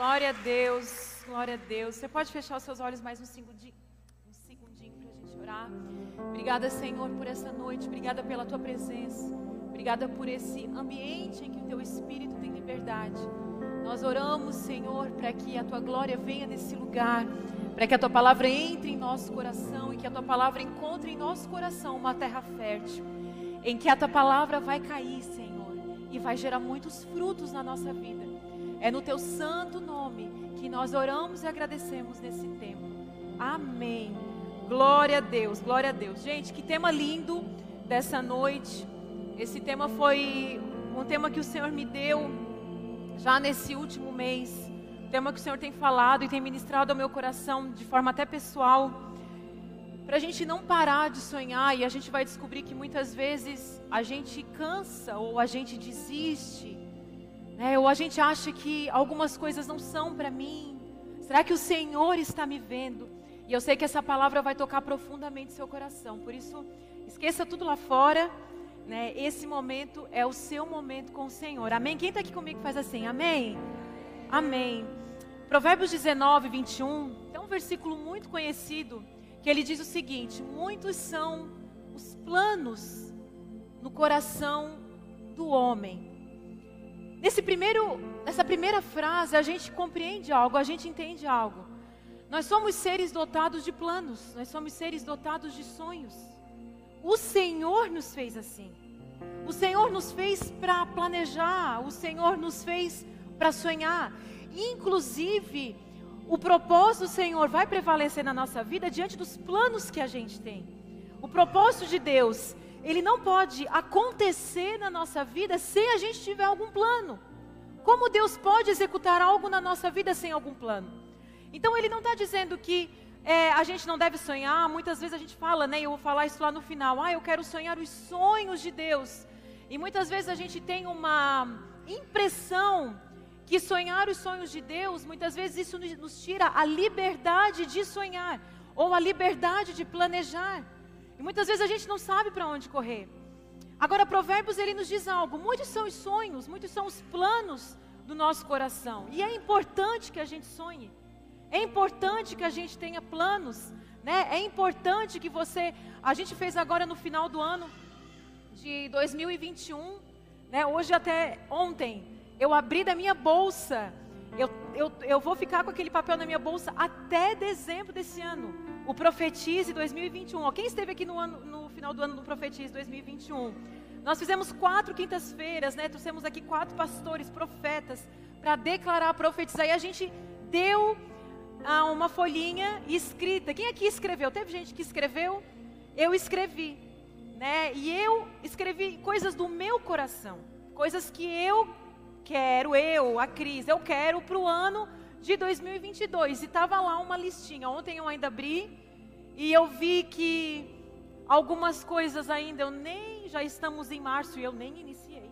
Glória a Deus, glória a Deus. Você pode fechar os seus olhos mais um segundinho, um segundinho para a gente orar. Obrigada, Senhor, por essa noite. Obrigada pela tua presença. Obrigada por esse ambiente em que o teu Espírito tem liberdade. Nós oramos, Senhor, para que a tua glória venha nesse lugar, para que a tua palavra entre em nosso coração e que a tua palavra encontre em nosso coração uma terra fértil, em que a tua palavra vai cair, Senhor, e vai gerar muitos frutos na nossa vida. É no teu santo nome que nós oramos e agradecemos nesse tempo. Amém. Glória a Deus, glória a Deus. Gente, que tema lindo dessa noite. Esse tema foi um tema que o Senhor me deu já nesse último mês. Tema que o Senhor tem falado e tem ministrado ao meu coração de forma até pessoal. Para a gente não parar de sonhar e a gente vai descobrir que muitas vezes a gente cansa ou a gente desiste né? Ou a gente acha que algumas coisas não são para mim. Será que o Senhor está me vendo? E eu sei que essa palavra vai tocar profundamente seu coração. Por isso, esqueça tudo lá fora. Né? Esse momento é o seu momento com o Senhor. Amém? Quem está aqui comigo faz assim? Amém? Amém. Provérbios 19, 21. É um versículo muito conhecido. Que ele diz o seguinte: Muitos são os planos no coração do homem Nesse primeiro, nessa primeira frase, a gente compreende algo, a gente entende algo. Nós somos seres dotados de planos, nós somos seres dotados de sonhos. O Senhor nos fez assim. O Senhor nos fez para planejar, o Senhor nos fez para sonhar. Inclusive, o propósito do Senhor vai prevalecer na nossa vida diante dos planos que a gente tem. O propósito de Deus ele não pode acontecer na nossa vida sem a gente tiver algum plano. Como Deus pode executar algo na nossa vida sem algum plano? Então Ele não está dizendo que é, a gente não deve sonhar. Muitas vezes a gente fala, né? Eu vou falar isso lá no final. Ah, eu quero sonhar os sonhos de Deus. E muitas vezes a gente tem uma impressão que sonhar os sonhos de Deus, muitas vezes isso nos tira a liberdade de sonhar ou a liberdade de planejar. E muitas vezes a gente não sabe para onde correr. Agora, Provérbios ele nos diz algo: muitos são os sonhos, muitos são os planos do nosso coração. E é importante que a gente sonhe. É importante que a gente tenha planos, né? É importante que você, a gente fez agora no final do ano de 2021, né? Hoje até ontem, eu abri da minha bolsa. Eu, eu, eu vou ficar com aquele papel na minha bolsa até dezembro desse ano o Profetize 2021. Quem esteve aqui no, ano, no final do ano do Profetize 2021? Nós fizemos quatro quintas-feiras, né? Trouxemos aqui quatro pastores, profetas, para declarar, profetizar. E a gente deu ah, uma folhinha escrita. Quem aqui escreveu? Teve gente que escreveu? Eu escrevi, né? E eu escrevi coisas do meu coração, coisas que eu quero, eu, a Cris, eu quero para o ano de 2022. E estava lá uma listinha. Ontem eu ainda abri e eu vi que algumas coisas ainda eu nem já estamos em março e eu nem iniciei.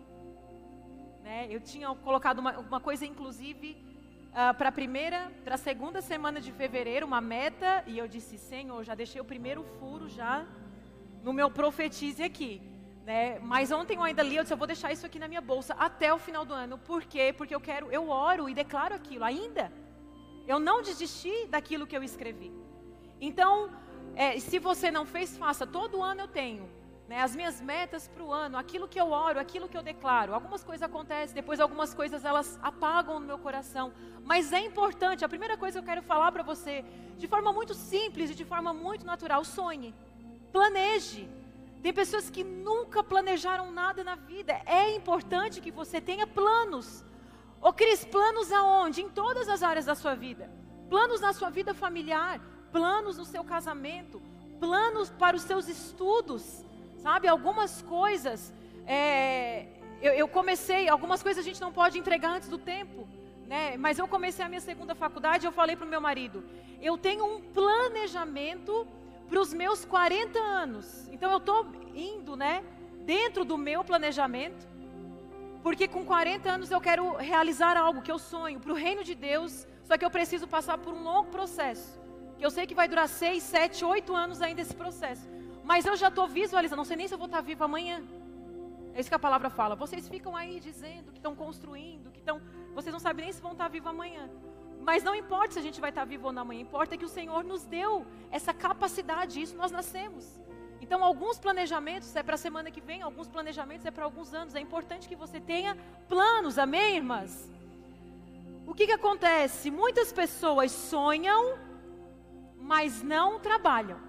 Né? Eu tinha colocado uma, uma coisa inclusive uh, para a primeira, para a segunda semana de fevereiro, uma meta e eu disse Senhor, já deixei o primeiro furo já no meu profetize aqui. Né? Mas ontem eu ainda li, eu disse, eu vou deixar isso aqui na minha bolsa até o final do ano. Por quê? Porque eu quero, eu oro e declaro aquilo ainda. Eu não desisti daquilo que eu escrevi. Então, é, se você não fez, faça. Todo ano eu tenho né, as minhas metas para o ano, aquilo que eu oro, aquilo que eu declaro. Algumas coisas acontecem, depois algumas coisas elas apagam no meu coração. Mas é importante, a primeira coisa que eu quero falar para você, de forma muito simples e de forma muito natural, sonhe, planeje. Tem pessoas que nunca planejaram nada na vida. É importante que você tenha planos. Ô Cris, planos aonde? Em todas as áreas da sua vida. Planos na sua vida familiar, planos no seu casamento, planos para os seus estudos. Sabe, algumas coisas. É, eu, eu comecei, algumas coisas a gente não pode entregar antes do tempo. Né? Mas eu comecei a minha segunda faculdade, eu falei para o meu marido, eu tenho um planejamento para os meus 40 anos. Então eu estou indo, né, dentro do meu planejamento, porque com 40 anos eu quero realizar algo que eu sonho para o reino de Deus, só que eu preciso passar por um longo processo, que eu sei que vai durar 6, 7, 8 anos ainda esse processo. Mas eu já estou visualizando, não sei nem se eu vou estar vivo amanhã. É isso que a palavra fala. Vocês ficam aí dizendo que estão construindo, que estão. Vocês não sabem nem se vão estar vivos amanhã. Mas não importa se a gente vai estar vivo ou não amanhã, importa que o Senhor nos deu essa capacidade, isso nós nascemos. Então, alguns planejamentos é para a semana que vem, alguns planejamentos é para alguns anos. É importante que você tenha planos, amém, irmãs? O que, que acontece? Muitas pessoas sonham, mas não trabalham.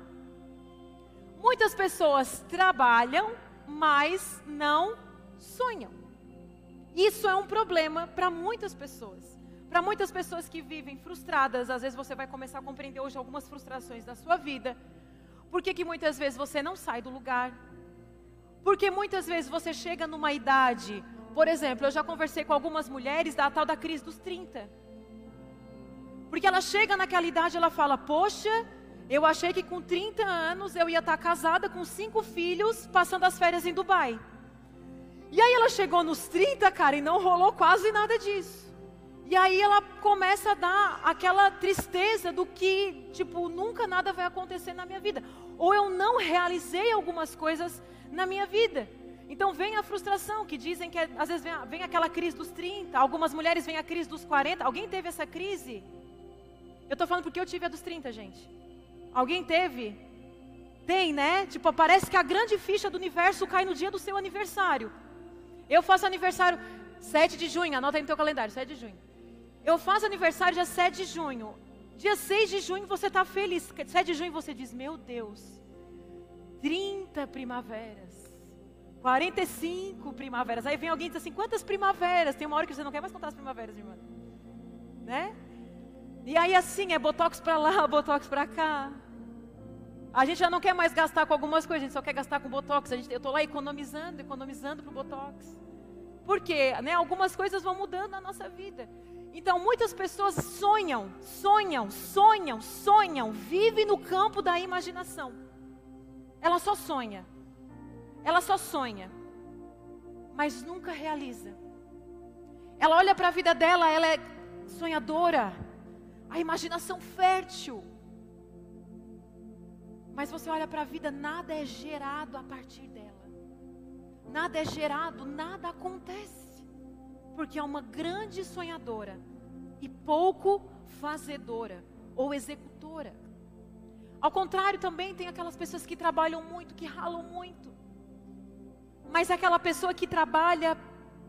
Muitas pessoas trabalham, mas não sonham. Isso é um problema para muitas pessoas. Para muitas pessoas que vivem frustradas, às vezes você vai começar a compreender hoje algumas frustrações da sua vida. Por que, que muitas vezes você não sai do lugar? Porque muitas vezes você chega numa idade, por exemplo, eu já conversei com algumas mulheres da tal da crise dos 30. Porque ela chega naquela idade, ela fala: Poxa, eu achei que com 30 anos eu ia estar casada com cinco filhos, passando as férias em Dubai. E aí ela chegou nos 30, cara, e não rolou quase nada disso. E aí ela começa a dar aquela tristeza do que, tipo, nunca nada vai acontecer na minha vida. Ou eu não realizei algumas coisas na minha vida. Então vem a frustração, que dizem que às vezes vem, vem aquela crise dos 30, algumas mulheres vêm a crise dos 40. Alguém teve essa crise? Eu estou falando porque eu tive a dos 30, gente. Alguém teve? Tem, né? Tipo, parece que a grande ficha do universo cai no dia do seu aniversário. Eu faço aniversário 7 de junho, anota aí no teu calendário, 7 de junho. Eu faço aniversário dia 7 de junho. Dia 6 de junho você está feliz. 7 de junho você diz, meu Deus, 30 primaveras. 45 primaveras. Aí vem alguém e diz assim: quantas primaveras? Tem uma hora que você não quer mais contar as primaveras, irmã. Né? E aí assim, é botox para lá, botox para cá. A gente já não quer mais gastar com algumas coisas, a gente só quer gastar com botox. Gente, eu estou lá economizando, economizando para o botox. Porque né, algumas coisas vão mudando na nossa vida. Então muitas pessoas sonham, sonham, sonham, sonham, vivem no campo da imaginação. Ela só sonha. Ela só sonha. Mas nunca realiza. Ela olha para a vida dela, ela é sonhadora a imaginação fértil. Mas você olha para a vida, nada é gerado a partir dela. Nada é gerado, nada acontece. Porque é uma grande sonhadora e pouco fazedora ou executora. Ao contrário, também tem aquelas pessoas que trabalham muito, que ralam muito. Mas é aquela pessoa que trabalha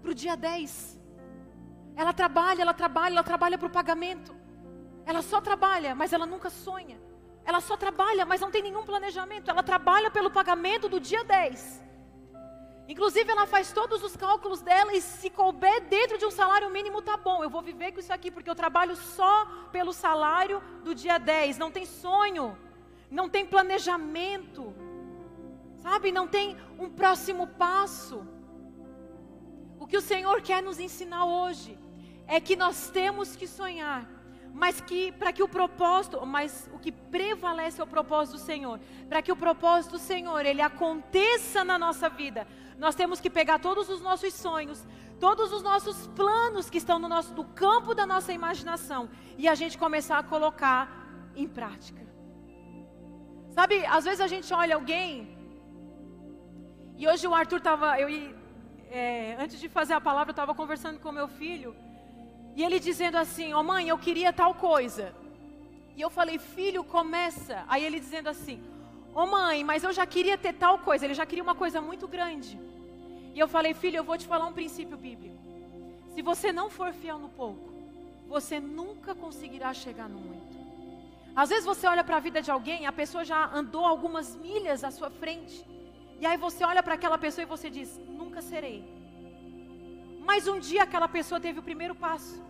para o dia 10. Ela trabalha, ela trabalha, ela trabalha para o pagamento. Ela só trabalha, mas ela nunca sonha. Ela só trabalha, mas não tem nenhum planejamento. Ela trabalha pelo pagamento do dia 10. Inclusive, ela faz todos os cálculos dela e se couber dentro de um salário mínimo, tá bom. Eu vou viver com isso aqui, porque eu trabalho só pelo salário do dia 10. Não tem sonho, não tem planejamento, sabe? Não tem um próximo passo. O que o Senhor quer nos ensinar hoje é que nós temos que sonhar mas que para que o propósito, mas o que prevalece é o propósito do Senhor. Para que o propósito do Senhor ele aconteça na nossa vida, nós temos que pegar todos os nossos sonhos, todos os nossos planos que estão no nosso do campo da nossa imaginação e a gente começar a colocar em prática. Sabe, às vezes a gente olha alguém e hoje o Arthur estava, eu é, antes de fazer a palavra eu estava conversando com meu filho e ele dizendo assim: Ó oh, mãe, eu queria tal coisa. E eu falei: Filho, começa. Aí ele dizendo assim: Ô oh, mãe, mas eu já queria ter tal coisa. Ele já queria uma coisa muito grande. E eu falei: Filho, eu vou te falar um princípio bíblico. Se você não for fiel no pouco, você nunca conseguirá chegar no muito. Às vezes você olha para a vida de alguém, a pessoa já andou algumas milhas à sua frente. E aí você olha para aquela pessoa e você diz: Nunca serei. Mas um dia aquela pessoa teve o primeiro passo.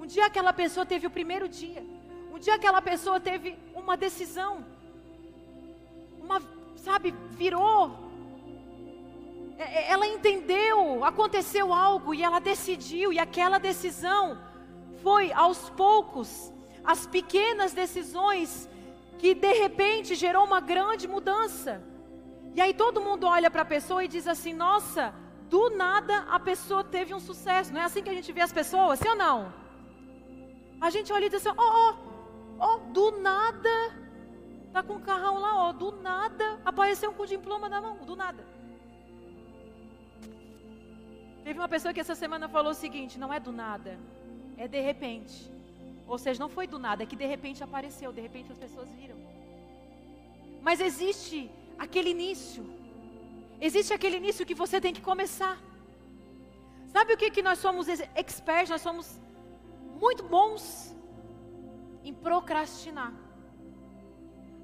Um dia aquela pessoa teve o primeiro dia. Um dia aquela pessoa teve uma decisão. Uma, sabe, virou. É, é, ela entendeu, aconteceu algo e ela decidiu, e aquela decisão foi aos poucos, as pequenas decisões que de repente gerou uma grande mudança. E aí todo mundo olha para a pessoa e diz assim: Nossa, do nada a pessoa teve um sucesso. Não é assim que a gente vê as pessoas, sim ou não? A gente olha e diz assim: ó, ó, ó, do nada, tá com um carrão lá, ó, do nada apareceu com o diploma na mão, do nada. Teve uma pessoa que essa semana falou o seguinte: não é do nada, é de repente. Ou seja, não foi do nada, é que de repente apareceu, de repente as pessoas viram. Mas existe aquele início. Existe aquele início que você tem que começar. Sabe o que, que nós somos experts? Nós somos muito bons em procrastinar.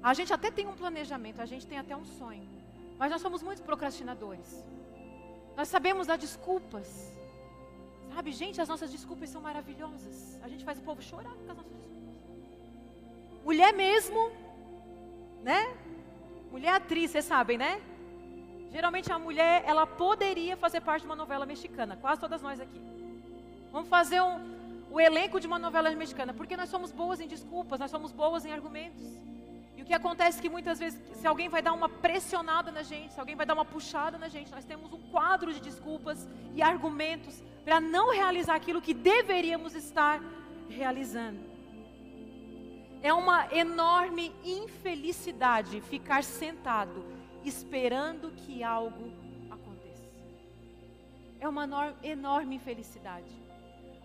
A gente até tem um planejamento, a gente tem até um sonho, mas nós somos muito procrastinadores. Nós sabemos dar desculpas. Sabe, gente, as nossas desculpas são maravilhosas. A gente faz o povo chorar com as nossas desculpas. Mulher mesmo, né? Mulher atriz, vocês sabem, né? Geralmente a mulher, ela poderia fazer parte de uma novela mexicana, quase todas nós aqui. Vamos fazer um, o elenco de uma novela mexicana, porque nós somos boas em desculpas, nós somos boas em argumentos. E o que acontece é que muitas vezes, se alguém vai dar uma pressionada na gente, se alguém vai dar uma puxada na gente, nós temos um quadro de desculpas e argumentos para não realizar aquilo que deveríamos estar realizando. É uma enorme infelicidade ficar sentado esperando que algo aconteça. É uma enorme infelicidade.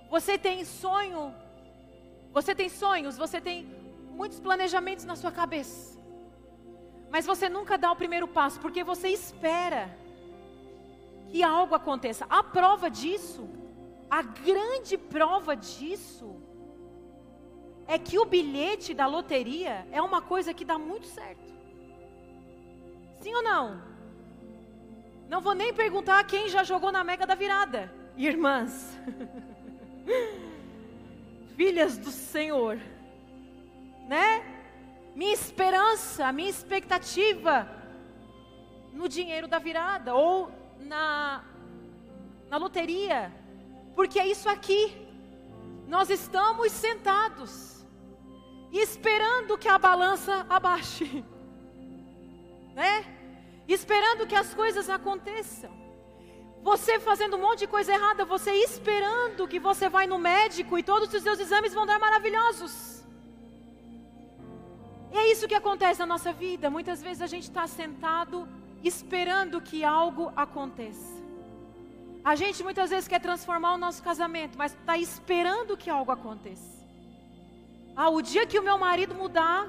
Você tem sonho, você tem sonhos, você tem muitos planejamentos na sua cabeça. Mas você nunca dá o primeiro passo, porque você espera que algo aconteça. A prova disso, a grande prova disso, é que o bilhete da loteria é uma coisa que dá muito certo. Sim ou não? Não vou nem perguntar quem já jogou na mega da virada. Irmãs, filhas do Senhor, né? Minha esperança, minha expectativa no dinheiro da virada ou na, na loteria, porque é isso aqui. Nós estamos sentados, esperando que a balança abaixe, né? Esperando que as coisas aconteçam. Você fazendo um monte de coisa errada, você esperando que você vai no médico e todos os seus exames vão dar maravilhosos. E é isso que acontece na nossa vida. Muitas vezes a gente está sentado esperando que algo aconteça. A gente muitas vezes quer transformar o nosso casamento, mas está esperando que algo aconteça. Ah, o dia que o meu marido mudar,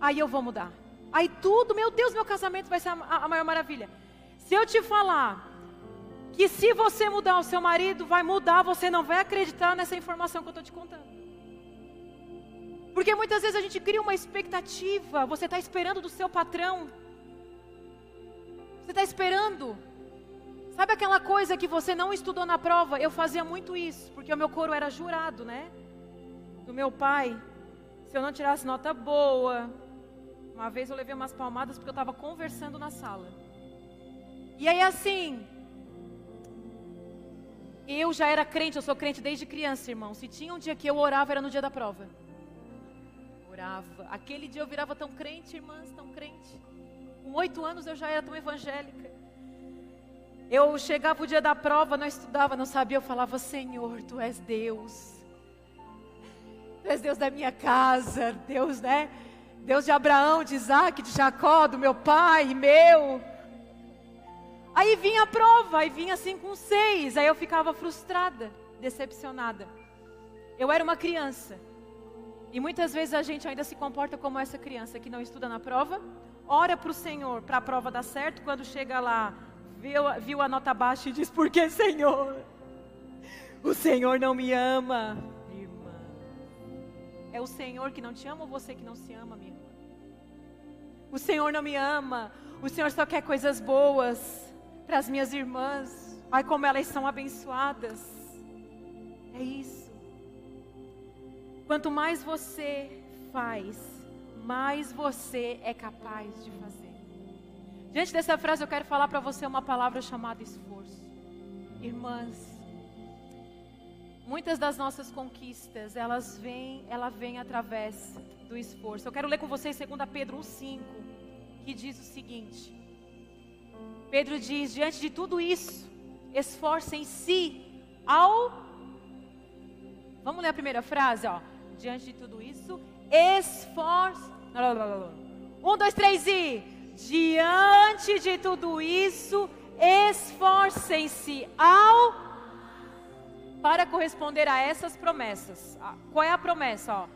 aí eu vou mudar. Aí tudo, meu Deus, meu casamento vai ser a, a maior maravilha. Se eu te falar que se você mudar o seu marido, vai mudar, você não vai acreditar nessa informação que eu estou te contando. Porque muitas vezes a gente cria uma expectativa. Você está esperando do seu patrão. Você está esperando. Sabe aquela coisa que você não estudou na prova? Eu fazia muito isso, porque o meu coro era jurado, né? Do meu pai. Se eu não tirasse nota boa. Uma vez eu levei umas palmadas porque eu estava conversando na sala. E aí assim. Eu já era crente, eu sou crente desde criança, irmão. Se tinha um dia que eu orava, era no dia da prova Aquele dia eu virava tão crente, irmãs, tão crente. Com oito anos eu já era tão evangélica. Eu chegava o dia da prova, não estudava, não sabia, eu falava: Senhor, tu és Deus. Tu és Deus da minha casa, Deus, né? Deus de Abraão, de Isaac, de Jacó, do meu pai, meu. Aí vinha a prova, aí vinha assim com seis, aí eu ficava frustrada, decepcionada. Eu era uma criança, e muitas vezes a gente ainda se comporta como essa criança que não estuda na prova, ora para o Senhor para a prova dar certo, quando chega lá, viu, viu a nota baixa e diz: Por que, Senhor? O Senhor não me ama, irmã. É o Senhor que não te ama ou você que não se ama, minha irmã? O Senhor não me ama, o Senhor só quer coisas boas para as minhas irmãs. Ai, como elas são abençoadas. É isso. Quanto mais você faz, mais você é capaz de fazer. Diante dessa frase, eu quero falar para você uma palavra chamada esforço. Irmãs, muitas das nossas conquistas, elas vêm, ela vem através do esforço. Eu quero ler com vocês 2 Pedro 1:5, que diz o seguinte: Pedro diz: "Diante de tudo isso, esforcem-se ao Vamos ler a primeira frase, ó diante de tudo isso, esforço. Um, dois, três e. Diante de tudo isso, esforcem-se ao para corresponder a essas promessas. Qual é a promessa? Ó?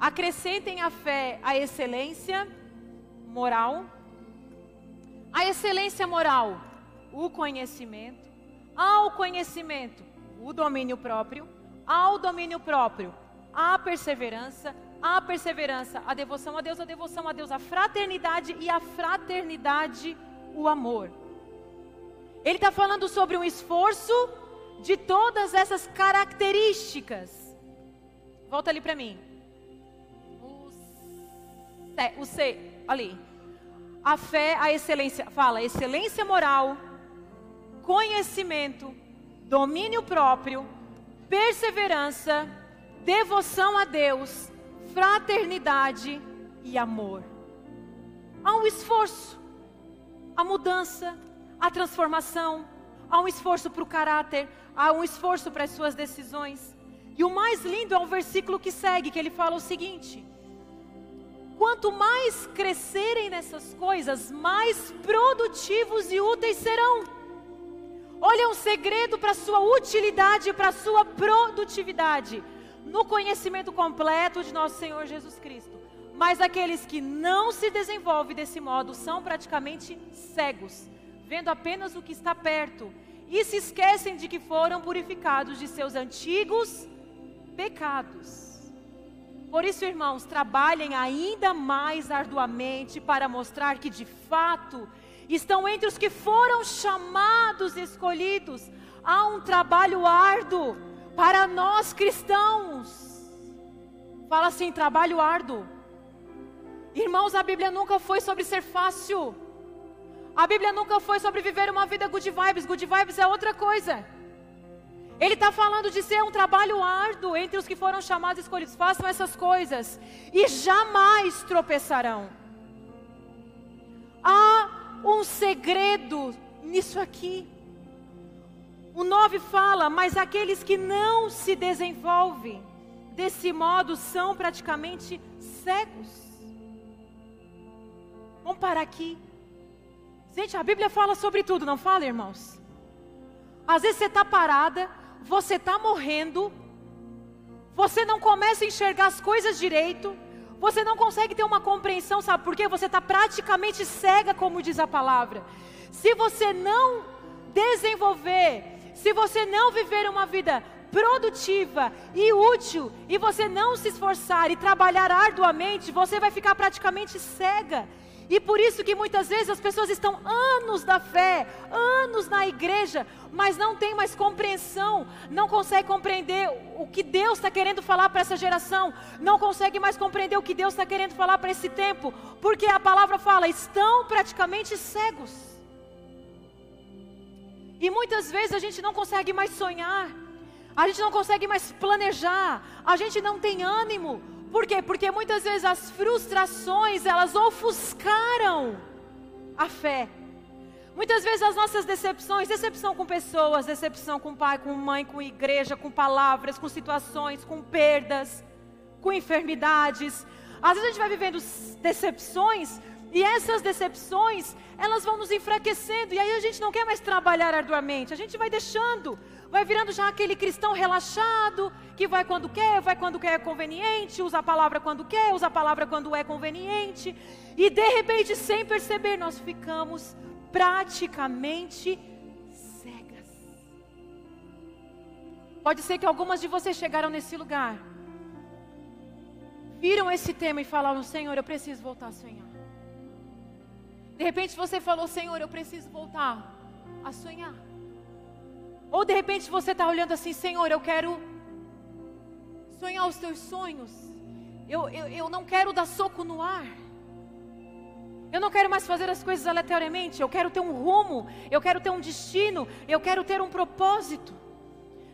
Acrescentem a fé a excelência moral. A excelência moral, o conhecimento. Ao conhecimento, o domínio próprio. Ao domínio próprio, a perseverança. A perseverança, a devoção a Deus, a devoção a Deus, a fraternidade e a fraternidade, o amor. Ele está falando sobre um esforço de todas essas características. Volta ali para mim. O C, ali. A fé, a excelência, fala excelência moral, conhecimento, domínio próprio, perseverança, devoção a Deus, fraternidade e amor. Há um esforço, a mudança, a transformação, há um esforço para o caráter, há um esforço para as suas decisões. E o mais lindo é o versículo que segue, que ele fala o seguinte: Quanto mais crescerem nessas coisas, mais produtivos e úteis serão. Olha um segredo para a sua utilidade e para a sua produtividade no conhecimento completo de nosso Senhor Jesus Cristo. Mas aqueles que não se desenvolvem desse modo são praticamente cegos vendo apenas o que está perto, e se esquecem de que foram purificados de seus antigos pecados. Por isso, irmãos, trabalhem ainda mais arduamente para mostrar que de fato estão entre os que foram chamados e escolhidos. Há um trabalho árduo para nós cristãos. Fala assim: trabalho árduo. Irmãos, a Bíblia nunca foi sobre ser fácil. A Bíblia nunca foi sobre viver uma vida good vibes. Good vibes é outra coisa. Ele está falando de ser um trabalho árduo entre os que foram chamados e escolhidos. Façam essas coisas e jamais tropeçarão. Há um segredo nisso aqui. O 9 fala: Mas aqueles que não se desenvolvem desse modo são praticamente cegos. Vamos parar aqui. Gente, a Bíblia fala sobre tudo, não fala, irmãos? Às vezes você está parada, você está morrendo, você não começa a enxergar as coisas direito, você não consegue ter uma compreensão, sabe por quê? Você está praticamente cega, como diz a palavra. Se você não desenvolver, se você não viver uma vida produtiva e útil, e você não se esforçar e trabalhar arduamente, você vai ficar praticamente cega. E por isso que muitas vezes as pessoas estão anos da fé, anos na igreja, mas não tem mais compreensão, não consegue compreender o que Deus está querendo falar para essa geração, não consegue mais compreender o que Deus está querendo falar para esse tempo, porque a palavra fala, estão praticamente cegos. E muitas vezes a gente não consegue mais sonhar, a gente não consegue mais planejar, a gente não tem ânimo, por quê? Porque muitas vezes as frustrações, elas ofuscaram a fé. Muitas vezes as nossas decepções, decepção com pessoas, decepção com pai, com mãe, com igreja, com palavras, com situações, com perdas, com enfermidades. Às vezes a gente vai vivendo decepções e essas decepções, elas vão nos enfraquecendo e aí a gente não quer mais trabalhar arduamente, a gente vai deixando vai virando já aquele cristão relaxado, que vai quando quer, vai quando quer é conveniente, usa a palavra quando quer, usa a palavra quando é conveniente, e de repente, sem perceber, nós ficamos praticamente cegas. Pode ser que algumas de vocês chegaram nesse lugar, viram esse tema e falaram: Senhor, eu preciso voltar a sonhar. De repente você falou: Senhor, eu preciso voltar a sonhar. Ou de repente você está olhando assim, Senhor, eu quero sonhar os teus sonhos. Eu, eu, eu não quero dar soco no ar. Eu não quero mais fazer as coisas aleatoriamente. Eu quero ter um rumo. Eu quero ter um destino. Eu quero ter um propósito.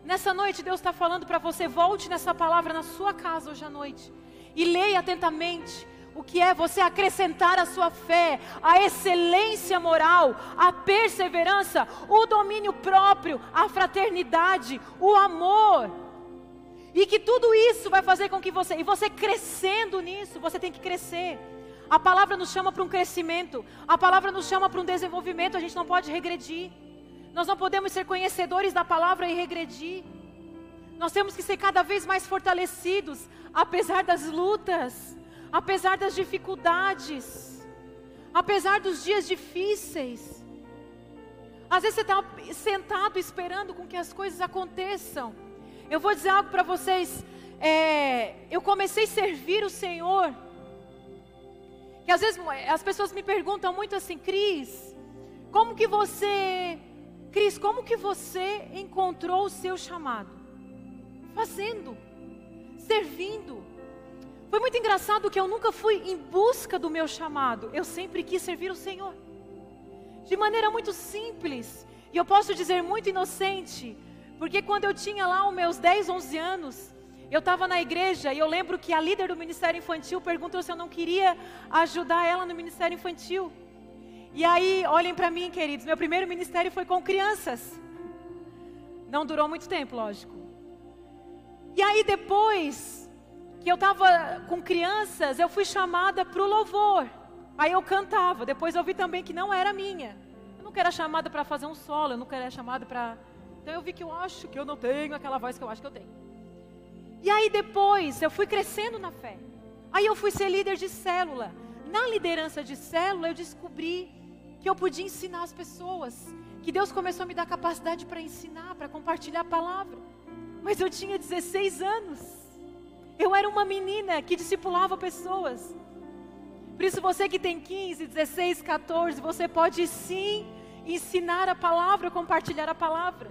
Nessa noite, Deus está falando para você: volte nessa palavra na sua casa hoje à noite. E leia atentamente o que é você acrescentar a sua fé, a excelência moral, a perseverança, o domínio próprio, a fraternidade, o amor. E que tudo isso vai fazer com que você, e você crescendo nisso, você tem que crescer. A palavra nos chama para um crescimento, a palavra nos chama para um desenvolvimento, a gente não pode regredir. Nós não podemos ser conhecedores da palavra e regredir. Nós temos que ser cada vez mais fortalecidos, apesar das lutas, apesar das dificuldades, apesar dos dias difíceis. Às vezes você está sentado esperando com que as coisas aconteçam. Eu vou dizer algo para vocês. É, eu comecei a servir o Senhor. Que às vezes as pessoas me perguntam muito assim, Cris, como que você, Cris, como que você encontrou o seu chamado? Fazendo, servindo. Foi muito engraçado que eu nunca fui em busca do meu chamado. Eu sempre quis servir o Senhor. De maneira muito simples. E eu posso dizer muito inocente. Porque quando eu tinha lá os meus 10, 11 anos, eu estava na igreja e eu lembro que a líder do ministério infantil perguntou se eu não queria ajudar ela no ministério infantil. E aí, olhem para mim, queridos, meu primeiro ministério foi com crianças. Não durou muito tempo, lógico. E aí, depois que eu estava com crianças, eu fui chamada para o louvor. Aí eu cantava. Depois eu vi também que não era minha. Eu nunca era chamada para fazer um solo, eu nunca era chamada para. Então eu vi que eu acho que eu não tenho aquela voz que eu acho que eu tenho. E aí depois eu fui crescendo na fé. Aí eu fui ser líder de célula. Na liderança de célula eu descobri que eu podia ensinar as pessoas, que Deus começou a me dar capacidade para ensinar, para compartilhar a palavra. Mas eu tinha 16 anos. Eu era uma menina que discipulava pessoas. Por isso, você que tem 15, 16, 14, você pode sim ensinar a palavra, compartilhar a palavra.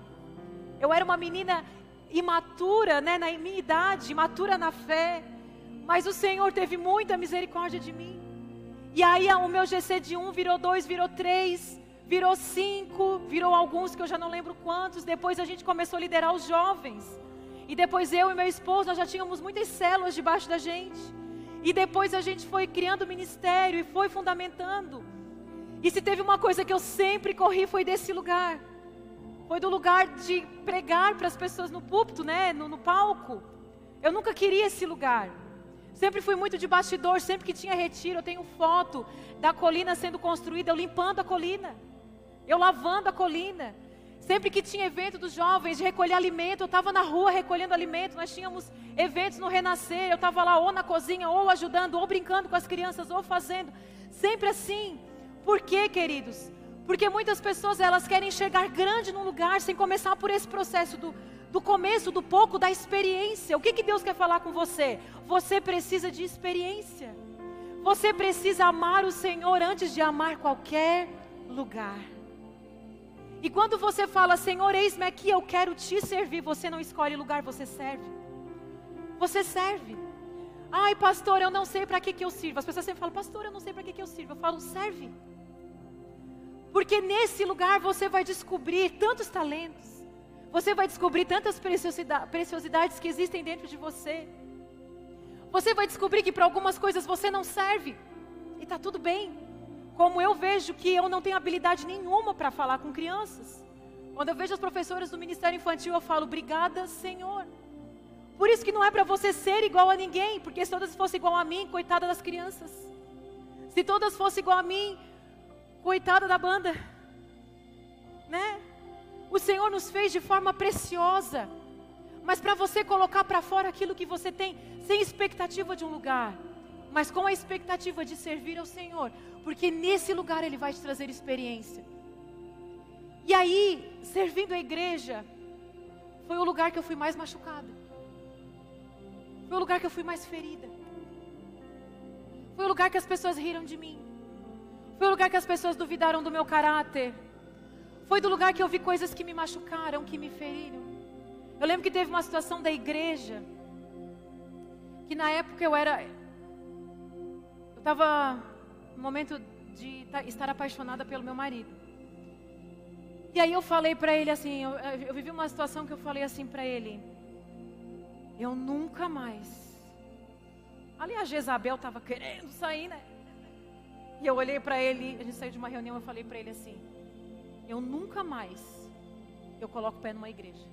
Eu era uma menina imatura, né, na minha idade, imatura na fé, mas o Senhor teve muita misericórdia de mim. E aí o meu GC de um virou dois, virou três, virou cinco, virou alguns que eu já não lembro quantos. Depois a gente começou a liderar os jovens. E depois eu e meu esposo, nós já tínhamos muitas células debaixo da gente. E depois a gente foi criando ministério e foi fundamentando. E se teve uma coisa que eu sempre corri foi desse lugar. Foi do lugar de pregar para as pessoas no púlpito, né, no, no palco. Eu nunca queria esse lugar. Sempre fui muito de bastidor, sempre que tinha retiro, eu tenho foto da colina sendo construída, eu limpando a colina, eu lavando a colina. Sempre que tinha evento dos jovens de recolher alimento, eu estava na rua recolhendo alimento. Nós tínhamos eventos no Renascer, eu estava lá ou na cozinha, ou ajudando, ou brincando com as crianças, ou fazendo. Sempre assim. Por quê, queridos? Porque muitas pessoas elas querem chegar grande num lugar sem começar por esse processo do do começo, do pouco, da experiência. O que, que Deus quer falar com você? Você precisa de experiência. Você precisa amar o Senhor antes de amar qualquer lugar. E quando você fala, Senhor, eis-me aqui, eu quero te servir, você não escolhe lugar, você serve. Você serve. Ai, pastor, eu não sei para que, que eu sirvo. As pessoas sempre falam, pastor, eu não sei para que, que eu sirvo. Eu falo, serve. Porque nesse lugar você vai descobrir tantos talentos você vai descobrir tantas preciosidades que existem dentro de você. Você vai descobrir que para algumas coisas você não serve. E está tudo bem. Como eu vejo que eu não tenho habilidade nenhuma para falar com crianças. Quando eu vejo as professoras do Ministério Infantil, eu falo, obrigada, Senhor. Por isso que não é para você ser igual a ninguém, porque se todas fossem igual a mim, coitada das crianças. Se todas fossem igual a mim, coitada da banda. Né? O Senhor nos fez de forma preciosa. Mas para você colocar para fora aquilo que você tem, sem expectativa de um lugar, mas com a expectativa de servir ao Senhor, porque nesse lugar Ele vai te trazer experiência. E aí, servindo a igreja, foi o lugar que eu fui mais machucada, foi o lugar que eu fui mais ferida, foi o lugar que as pessoas riram de mim, foi o lugar que as pessoas duvidaram do meu caráter. Foi do lugar que eu vi coisas que me machucaram, que me feriram. Eu lembro que teve uma situação da igreja, que na época eu era. Estava no momento de estar apaixonada pelo meu marido. E aí eu falei para ele assim, eu, eu, vivi uma situação que eu falei assim para ele, eu nunca mais. Ali a Jezabel estava querendo sair, né? E eu olhei para ele, a gente saiu de uma reunião, eu falei para ele assim, eu nunca mais eu coloco o pé numa igreja.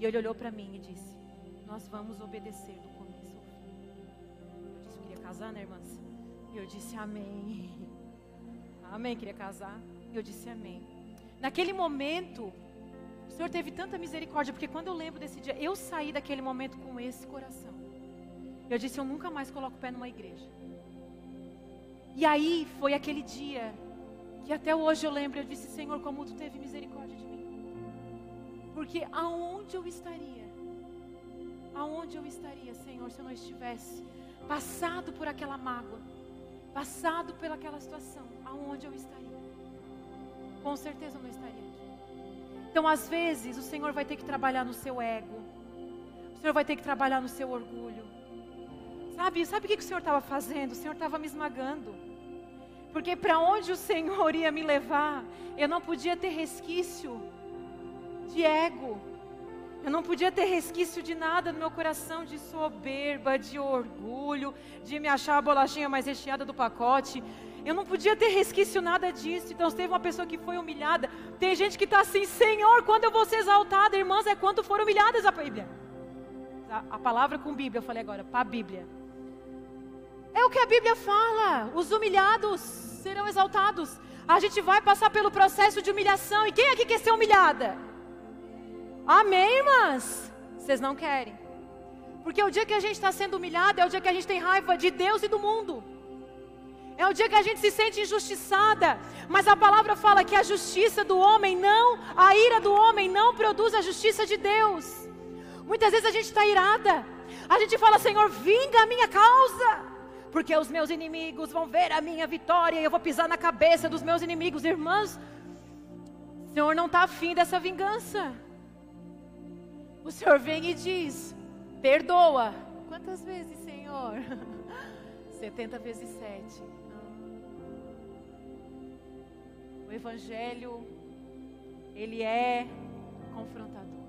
E ele olhou para mim e disse: Nós vamos obedecer casar, né, irmãs? E eu disse: Amém. Amém, queria casar. E eu disse: Amém. Naquele momento, O Senhor teve tanta misericórdia, porque quando eu lembro desse dia, eu saí daquele momento com esse coração. Eu disse: Eu nunca mais coloco pé numa igreja. E aí foi aquele dia que até hoje eu lembro, eu disse: Senhor, como tu teve misericórdia de mim. Porque aonde eu estaria? Aonde eu estaria, Senhor, se eu não estivesse passado por aquela mágoa, passado pelaquela situação? Aonde eu estaria? Com certeza eu não estaria aqui. Então, às vezes, o Senhor vai ter que trabalhar no seu ego. O Senhor vai ter que trabalhar no seu orgulho. Sabe, sabe o que, o Senhor estava fazendo? O Senhor estava me esmagando. Porque para onde o Senhor ia me levar, eu não podia ter resquício de ego. Eu não podia ter resquício de nada no meu coração, de soberba, de orgulho, de me achar a bolachinha mais recheada do pacote. Eu não podia ter resquício nada disso. Então, teve uma pessoa que foi humilhada. Tem gente que está assim, Senhor, quando eu vou ser exaltada? Irmãs, é quando foram humilhadas a Bíblia. A, a palavra com Bíblia, eu falei agora, para a Bíblia. É o que a Bíblia fala. Os humilhados serão exaltados. A gente vai passar pelo processo de humilhação. E quem aqui quer ser humilhada? Amém, irmãs? Vocês não querem. Porque o dia que a gente está sendo humilhado é o dia que a gente tem raiva de Deus e do mundo. É o dia que a gente se sente injustiçada. Mas a palavra fala que a justiça do homem não, a ira do homem não produz a justiça de Deus. Muitas vezes a gente está irada. A gente fala, Senhor, vinga a minha causa porque os meus inimigos vão ver a minha vitória e eu vou pisar na cabeça dos meus inimigos. Irmãs, o Senhor não está afim dessa vingança. O Senhor vem e diz: perdoa. Quantas vezes, Senhor? 70 vezes 7. O Evangelho, ele é confrontador.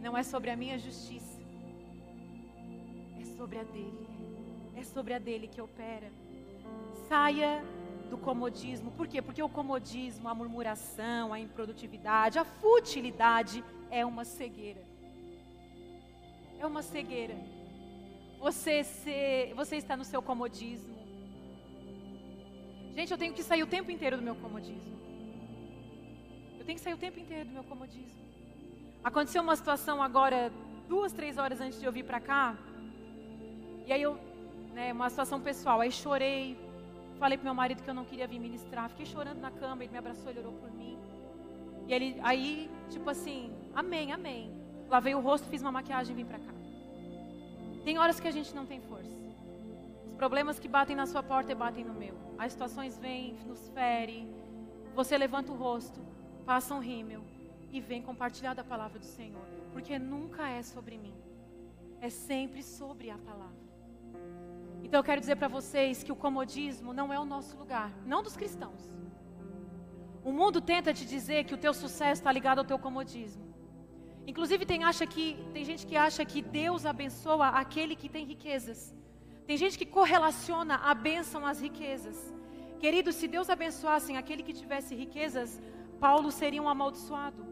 Não é sobre a minha justiça, é sobre a dele é sobre a dele que opera. Saia do comodismo. Por quê? Porque o comodismo, a murmuração, a improdutividade, a futilidade é uma cegueira. É uma cegueira. Você, ser, você está no seu comodismo. Gente, eu tenho que sair o tempo inteiro do meu comodismo. Eu tenho que sair o tempo inteiro do meu comodismo. Aconteceu uma situação agora, duas, três horas antes de eu vir para cá. E aí eu né, uma situação pessoal. Aí chorei, falei pro meu marido que eu não queria vir ministrar, fiquei chorando na cama, ele me abraçou, ele orou por mim. E ele, aí, tipo assim, amém, amém. Lavei o rosto, fiz uma maquiagem e vim para cá. Tem horas que a gente não tem força. Os problemas que batem na sua porta e batem no meu. As situações vêm, nos ferem. Você levanta o rosto, passa um rímel e vem compartilhar da palavra do Senhor. Porque nunca é sobre mim. É sempre sobre a palavra. Então eu quero dizer para vocês que o comodismo não é o nosso lugar, não dos cristãos. O mundo tenta te dizer que o teu sucesso está ligado ao teu comodismo. Inclusive tem, acha que, tem gente que acha que Deus abençoa aquele que tem riquezas. Tem gente que correlaciona a bênção às riquezas. Querido, se Deus abençoasse aquele que tivesse riquezas, Paulo seria um amaldiçoado.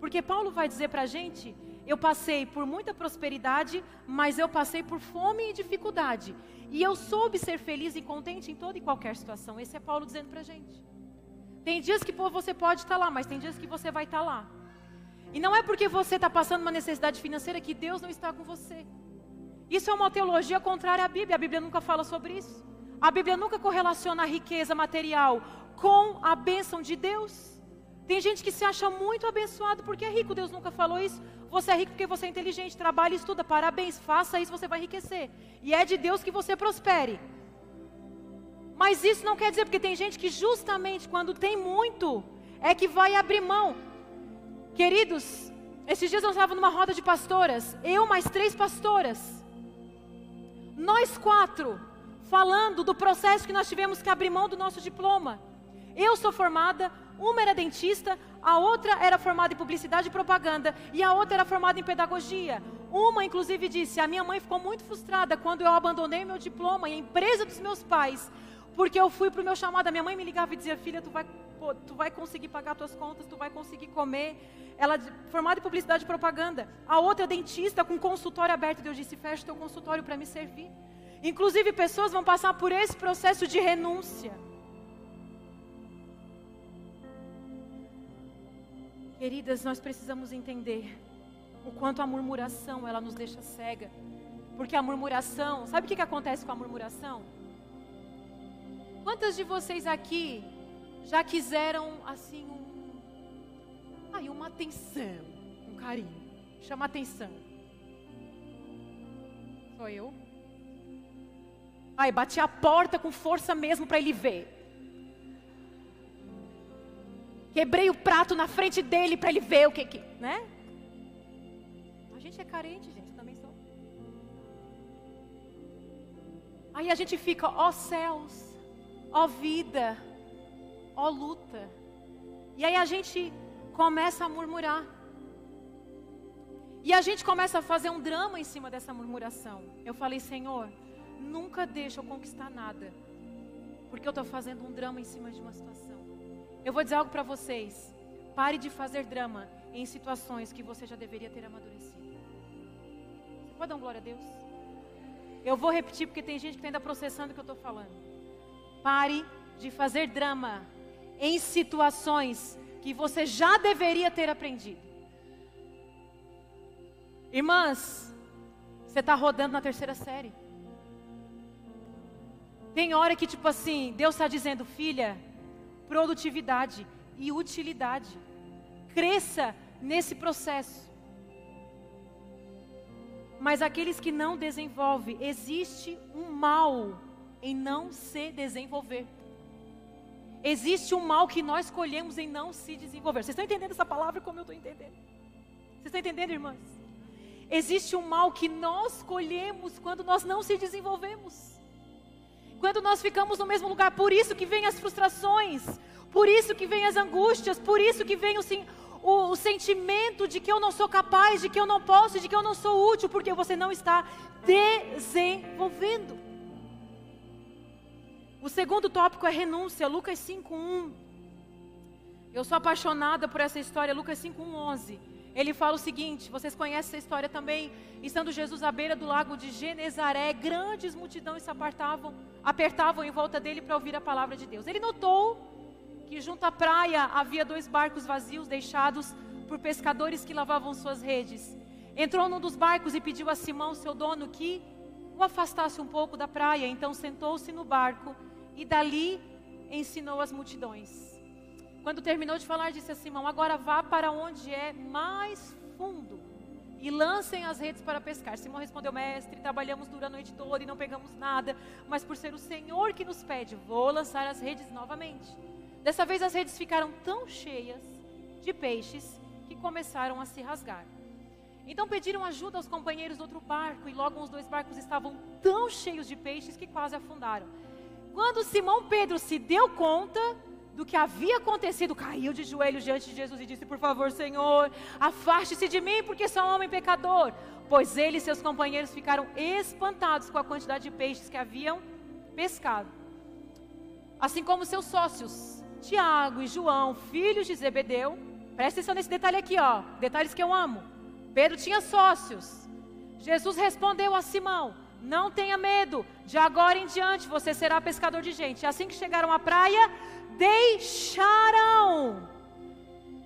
Porque Paulo vai dizer para a gente eu passei por muita prosperidade, mas eu passei por fome e dificuldade. E eu soube ser feliz e contente em toda e qualquer situação. Esse é Paulo dizendo para a gente. Tem dias que você pode estar lá, mas tem dias que você vai estar lá. E não é porque você está passando uma necessidade financeira que Deus não está com você. Isso é uma teologia contrária à Bíblia. A Bíblia nunca fala sobre isso. A Bíblia nunca correlaciona a riqueza material com a bênção de Deus. Tem gente que se acha muito abençoado porque é rico. Deus nunca falou isso. Você é rico porque você é inteligente, trabalha estuda. Parabéns, faça isso, você vai enriquecer. E é de Deus que você prospere. Mas isso não quer dizer, porque tem gente que justamente quando tem muito, é que vai abrir mão. Queridos, esses dias eu estava numa roda de pastoras, eu mais três pastoras. Nós quatro, falando do processo que nós tivemos que abrir mão do nosso diploma. Eu sou formada, uma era dentista, a outra era formada em publicidade e propaganda e a outra era formada em pedagogia. Uma, inclusive, disse: A minha mãe ficou muito frustrada quando eu abandonei meu diploma e a empresa dos meus pais, porque eu fui para o meu chamado. A minha mãe me ligava e dizia: Filha, tu vai, tu vai conseguir pagar tuas contas, tu vai conseguir comer. Ela, formada em publicidade e propaganda. A outra, dentista, com consultório aberto. Deus disse: Fecha o teu consultório para me servir. Inclusive, pessoas vão passar por esse processo de renúncia. Queridas, nós precisamos entender o quanto a murmuração ela nos deixa cega. Porque a murmuração, sabe o que, que acontece com a murmuração? Quantas de vocês aqui já quiseram assim um, ai, uma atenção, um carinho, chama atenção? Sou eu? Ai, bati a porta com força mesmo para ele ver. Quebrei o prato na frente dele para ele ver o que que, né? A gente é carente, gente, também sou. Aí a gente fica, ó céus, ó vida, ó luta. E aí a gente começa a murmurar. E a gente começa a fazer um drama em cima dessa murmuração. Eu falei, Senhor, nunca deixa eu conquistar nada, porque eu estou fazendo um drama em cima de uma situação. Eu vou dizer algo para vocês. Pare de fazer drama em situações que você já deveria ter amadurecido. Você pode dar um glória a Deus? Eu vou repetir porque tem gente que está ainda processando o que eu estou falando. Pare de fazer drama em situações que você já deveria ter aprendido. Irmãs, você está rodando na terceira série. Tem hora que, tipo assim, Deus está dizendo, filha, produtividade e utilidade. Cresça nesse processo. Mas aqueles que não desenvolvem, existe um mal em não se desenvolver. Existe um mal que nós colhemos em não se desenvolver. Vocês estão entendendo essa palavra como eu estou entendendo? Vocês estão entendendo, irmãs? Existe um mal que nós colhemos quando nós não se desenvolvemos. Quando nós ficamos no mesmo lugar, por isso que vem as frustrações, por isso que vem as angústias, por isso que vem o, o, o sentimento de que eu não sou capaz, de que eu não posso, de que eu não sou útil, porque você não está desenvolvendo. O segundo tópico é renúncia, Lucas 5:1. Eu sou apaixonada por essa história, Lucas 5:11 ele fala o seguinte: vocês conhecem essa história também. Estando Jesus à beira do lago de Genezaré, grandes multidões se apartavam, apertavam em volta dele para ouvir a palavra de Deus. Ele notou que junto à praia havia dois barcos vazios deixados por pescadores que lavavam suas redes. Entrou num dos barcos e pediu a Simão, seu dono, que o afastasse um pouco da praia. Então sentou-se no barco e dali ensinou as multidões. Quando terminou de falar, disse a Simão: Agora vá para onde é mais fundo e lancem as redes para pescar. Simão respondeu: Mestre, trabalhamos durante a noite toda e não pegamos nada, mas por ser o Senhor que nos pede, vou lançar as redes novamente. Dessa vez as redes ficaram tão cheias de peixes que começaram a se rasgar. Então pediram ajuda aos companheiros do outro barco, e logo os dois barcos estavam tão cheios de peixes que quase afundaram. Quando Simão Pedro se deu conta, do que havia acontecido, caiu de joelhos diante de Jesus e disse: Por favor, Senhor, afaste-se de mim, porque sou um homem pecador. Pois ele e seus companheiros ficaram espantados com a quantidade de peixes que haviam pescado. Assim como seus sócios, Tiago e João, filhos de Zebedeu. Presta atenção nesse detalhe aqui, ó. Detalhes que eu amo. Pedro tinha sócios. Jesus respondeu a Simão: Não tenha medo, de agora em diante você será pescador de gente. Assim que chegaram à praia, deixaram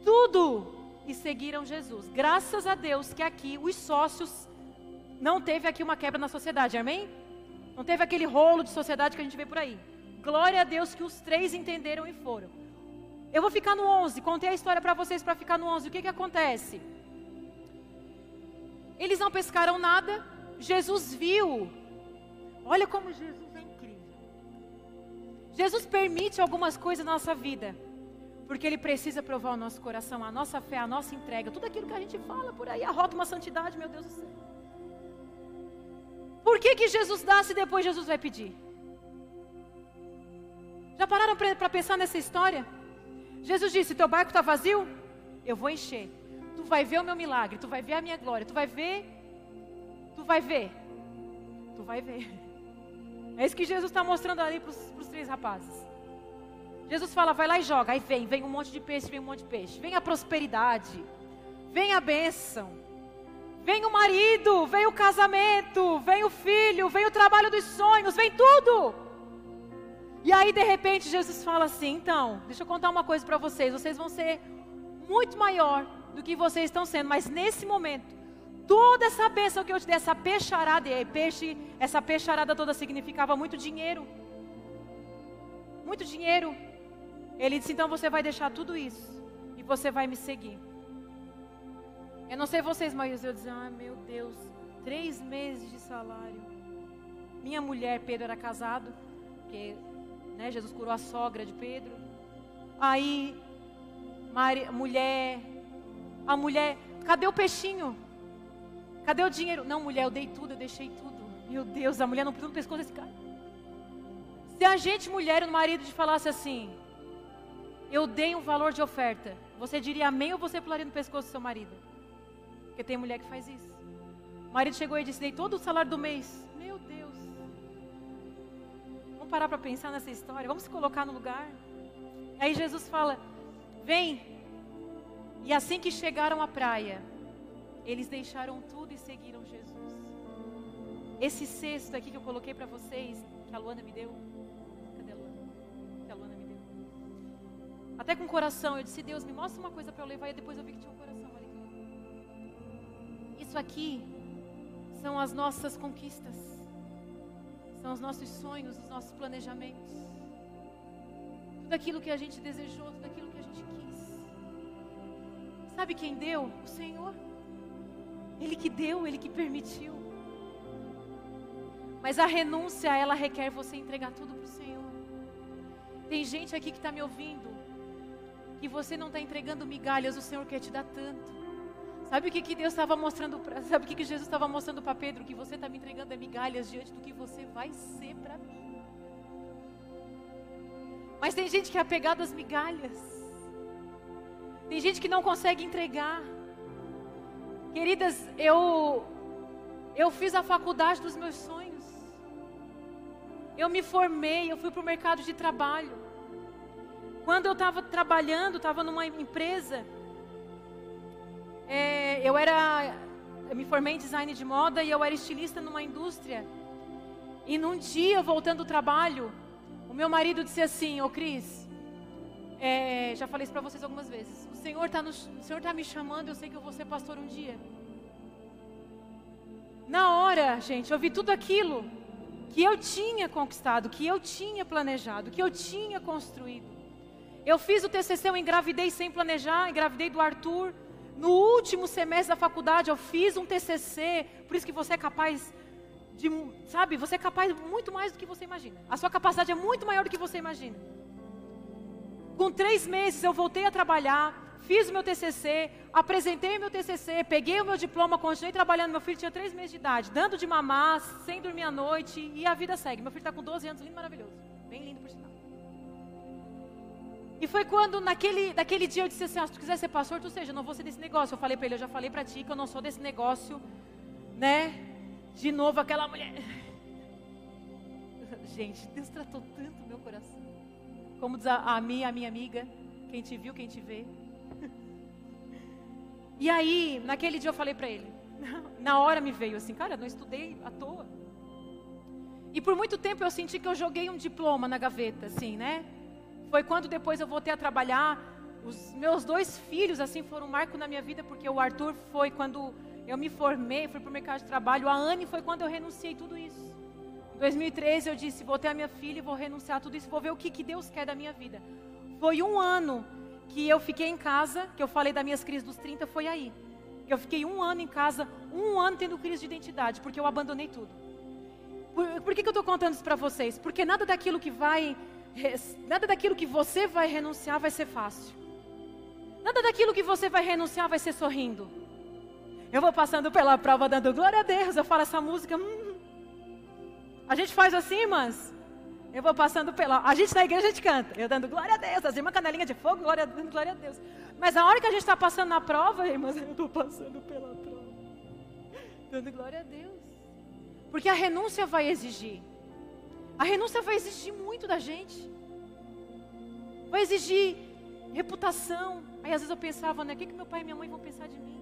tudo e seguiram Jesus. Graças a Deus que aqui os sócios não teve aqui uma quebra na sociedade, amém? Não teve aquele rolo de sociedade que a gente vê por aí. Glória a Deus que os três entenderam e foram. Eu vou ficar no 11, contei a história para vocês para ficar no 11. O que que acontece? Eles não pescaram nada. Jesus viu. Olha como Jesus Jesus permite algumas coisas na nossa vida, porque Ele precisa provar o nosso coração, a nossa fé, a nossa entrega, tudo aquilo que a gente fala por aí, a rota uma santidade, meu Deus do céu. Por que, que Jesus dá se depois Jesus vai pedir? Já pararam para pensar nessa história? Jesus disse: Teu barco está vazio? Eu vou encher. Tu vai ver o meu milagre, tu vai ver a minha glória, tu vai ver, tu vai ver, tu vai ver. É isso que Jesus está mostrando ali para os três rapazes. Jesus fala, vai lá e joga. Aí vem, vem um monte de peixe, vem um monte de peixe. Vem a prosperidade, vem a bênção, vem o marido, vem o casamento, vem o filho, vem o trabalho dos sonhos, vem tudo. E aí de repente Jesus fala assim: então, deixa eu contar uma coisa para vocês. Vocês vão ser muito maior do que vocês estão sendo, mas nesse momento, toda essa bênção que eu te dei, essa peixarada, e peixe, essa peixarada toda significava muito dinheiro. Muito dinheiro. Ele disse: então você vai deixar tudo isso e você vai me seguir. Eu não sei vocês, mas eu dizia: ah, meu Deus, três meses de salário. Minha mulher, Pedro, era casado, porque né, Jesus curou a sogra de Pedro. Aí, Maria, mulher, a mulher, cadê o peixinho? Cadê o dinheiro? Não, mulher, eu dei tudo, eu deixei tudo. Meu Deus, a mulher não precisa no pescoço desse cara. Se a gente, mulher, o marido, de falasse assim, eu dei um valor de oferta, você diria amém ou você pularia no pescoço do seu marido? Porque tem mulher que faz isso. O marido chegou e disse, dei todo o salário do mês. Meu Deus. Vamos parar para pensar nessa história, vamos se colocar no lugar. Aí Jesus fala, vem. E assim que chegaram à praia, eles deixaram tudo e seguiram Jesus. Esse cesto aqui que eu coloquei para vocês, que a Luana me deu. Cadê a Luana? Que a Luana me deu. Até com o coração, eu disse: Deus, me mostra uma coisa para eu levar. E depois eu vi que tinha um coração ali. Isso aqui são as nossas conquistas, são os nossos sonhos, os nossos planejamentos. Tudo aquilo que a gente desejou, tudo aquilo que a gente quis. Sabe quem deu? O Senhor. Ele que deu, Ele que permitiu. Mas a renúncia, ela requer você entregar tudo para o Senhor. Tem gente aqui que está me ouvindo, que você não está entregando migalhas, o Senhor quer te dar tanto. Sabe o que, que Deus estava mostrando, pra, sabe o que, que Jesus estava mostrando para Pedro? Que você está me entregando é migalhas diante do que você vai ser para mim. Mas tem gente que é apegada às migalhas. Tem gente que não consegue entregar. Queridas, eu eu fiz a faculdade dos meus sonhos. Eu me formei, eu fui para o mercado de trabalho. Quando eu estava trabalhando, estava numa empresa, é, eu era, eu me formei em design de moda e eu era estilista numa indústria. E num dia, voltando do trabalho, o meu marido disse assim: Ô Cris, é, já falei isso para vocês algumas vezes. Senhor está tá me chamando, eu sei que eu vou ser pastor um dia. Na hora, gente, eu vi tudo aquilo que eu tinha conquistado, que eu tinha planejado, que eu tinha construído. Eu fiz o TCC, eu engravidei sem planejar, engravidei do Arthur. No último semestre da faculdade, eu fiz um TCC. Por isso que você é capaz de, sabe, você é capaz muito mais do que você imagina. A sua capacidade é muito maior do que você imagina. Com três meses eu voltei a trabalhar, fiz o meu TCC, apresentei o meu TCC, peguei o meu diploma, continuei trabalhando. Meu filho tinha três meses de idade, dando de mamar, sem dormir à noite e a vida segue. Meu filho está com 12 anos, lindo, maravilhoso, bem lindo por sinal. E foi quando naquele, naquele dia eu disse assim: ah, se tu quiser ser pastor, tu seja, eu não vou ser desse negócio. Eu falei para ele, eu já falei para ti que eu não sou desse negócio, né? De novo aquela mulher. Gente, Deus tratou tanto meu coração. Como diz a, a minha, a minha amiga, quem te viu, quem te vê. E aí, naquele dia eu falei para ele, na hora me veio assim, cara, não estudei à toa. E por muito tempo eu senti que eu joguei um diploma na gaveta, assim, né? Foi quando depois eu voltei a trabalhar, os meus dois filhos, assim, foram um marco na minha vida, porque o Arthur foi quando eu me formei, fui para o mercado de trabalho, a Anne foi quando eu renunciei tudo isso. 2013 eu disse, vou ter a minha filha e vou renunciar tudo isso, vou ver o que, que Deus quer da minha vida. Foi um ano que eu fiquei em casa, que eu falei das minhas crises dos 30, foi aí. Eu fiquei um ano em casa, um ano tendo crise de identidade, porque eu abandonei tudo. Por, por que, que eu estou contando isso para vocês? Porque nada daquilo que vai, nada daquilo que você vai renunciar vai ser fácil. Nada daquilo que você vai renunciar vai ser sorrindo. Eu vou passando pela prova dando glória a Deus, eu falo essa música, hum, a gente faz assim, irmãs. Eu vou passando pela. A gente na igreja a gente canta. Eu dando glória a Deus. As irmãs canelinha de fogo, glória, dando glória a Deus. Mas a hora que a gente está passando na prova, irmãs, eu estou passando pela prova. Dando glória a Deus. Porque a renúncia vai exigir. A renúncia vai exigir muito da gente. Vai exigir reputação. Aí às vezes eu pensava, né? O que, que meu pai e minha mãe vão pensar de mim?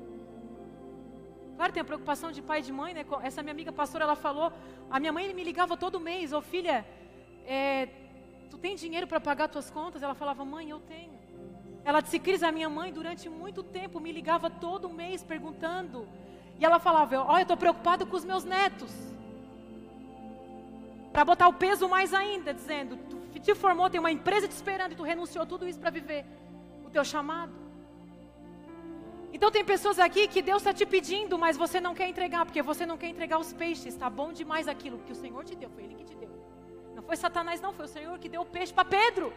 Claro, tem a preocupação de pai e de mãe, né? Essa minha amiga pastora, ela falou, a minha mãe me ligava todo mês, ô oh, filha, é, tu tem dinheiro para pagar tuas contas? Ela falava, mãe, eu tenho. Ela disse, Cris, a minha mãe durante muito tempo me ligava todo mês perguntando. E ela falava, olha, eu estou preocupada com os meus netos. Para botar o peso mais ainda, dizendo, tu te formou, tem uma empresa te esperando e tu renunciou tudo isso para viver o teu chamado. Então tem pessoas aqui que Deus está te pedindo, mas você não quer entregar, porque você não quer entregar os peixes. Está bom demais aquilo que o Senhor te deu, foi Ele que te deu. Foi Satanás, não, foi o Senhor que deu o peixe para Pedro.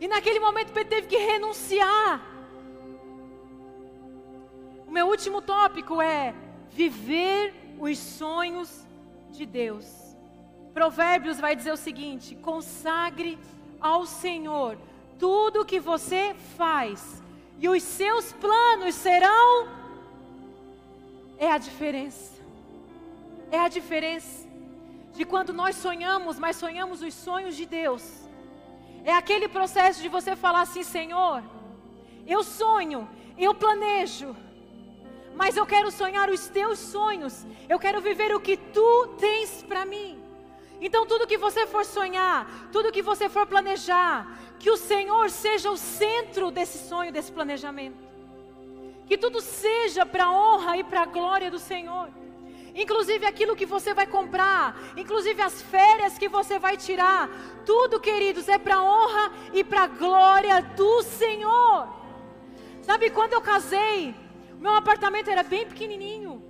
E naquele momento Pedro teve que renunciar. O meu último tópico é viver os sonhos de Deus. Provérbios vai dizer o seguinte: consagre ao Senhor tudo o que você faz, e os seus planos serão. É a diferença. É a diferença de quando nós sonhamos, mas sonhamos os sonhos de Deus. É aquele processo de você falar assim: Senhor, eu sonho, eu planejo, mas eu quero sonhar os teus sonhos, eu quero viver o que tu tens para mim. Então, tudo que você for sonhar, tudo que você for planejar, que o Senhor seja o centro desse sonho, desse planejamento. Que tudo seja para a honra e para a glória do Senhor. Inclusive aquilo que você vai comprar, inclusive as férias que você vai tirar, tudo, queridos, é para honra e para glória do Senhor. Sabe quando eu casei, meu apartamento era bem pequenininho.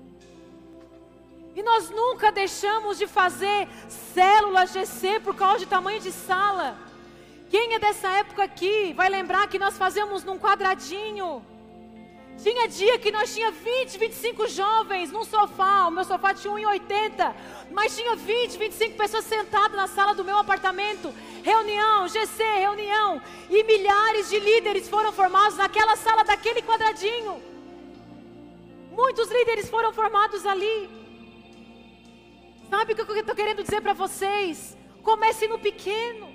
E nós nunca deixamos de fazer células GC por causa de tamanho de sala. Quem é dessa época aqui vai lembrar que nós fazemos num quadradinho. Tinha dia que nós tinha 20, 25 jovens num sofá. O meu sofá tinha 1,80. Mas tinha 20, 25 pessoas sentadas na sala do meu apartamento. Reunião, GC, reunião. E milhares de líderes foram formados naquela sala daquele quadradinho. Muitos líderes foram formados ali. Sabe o que eu estou querendo dizer para vocês? Comece no pequeno.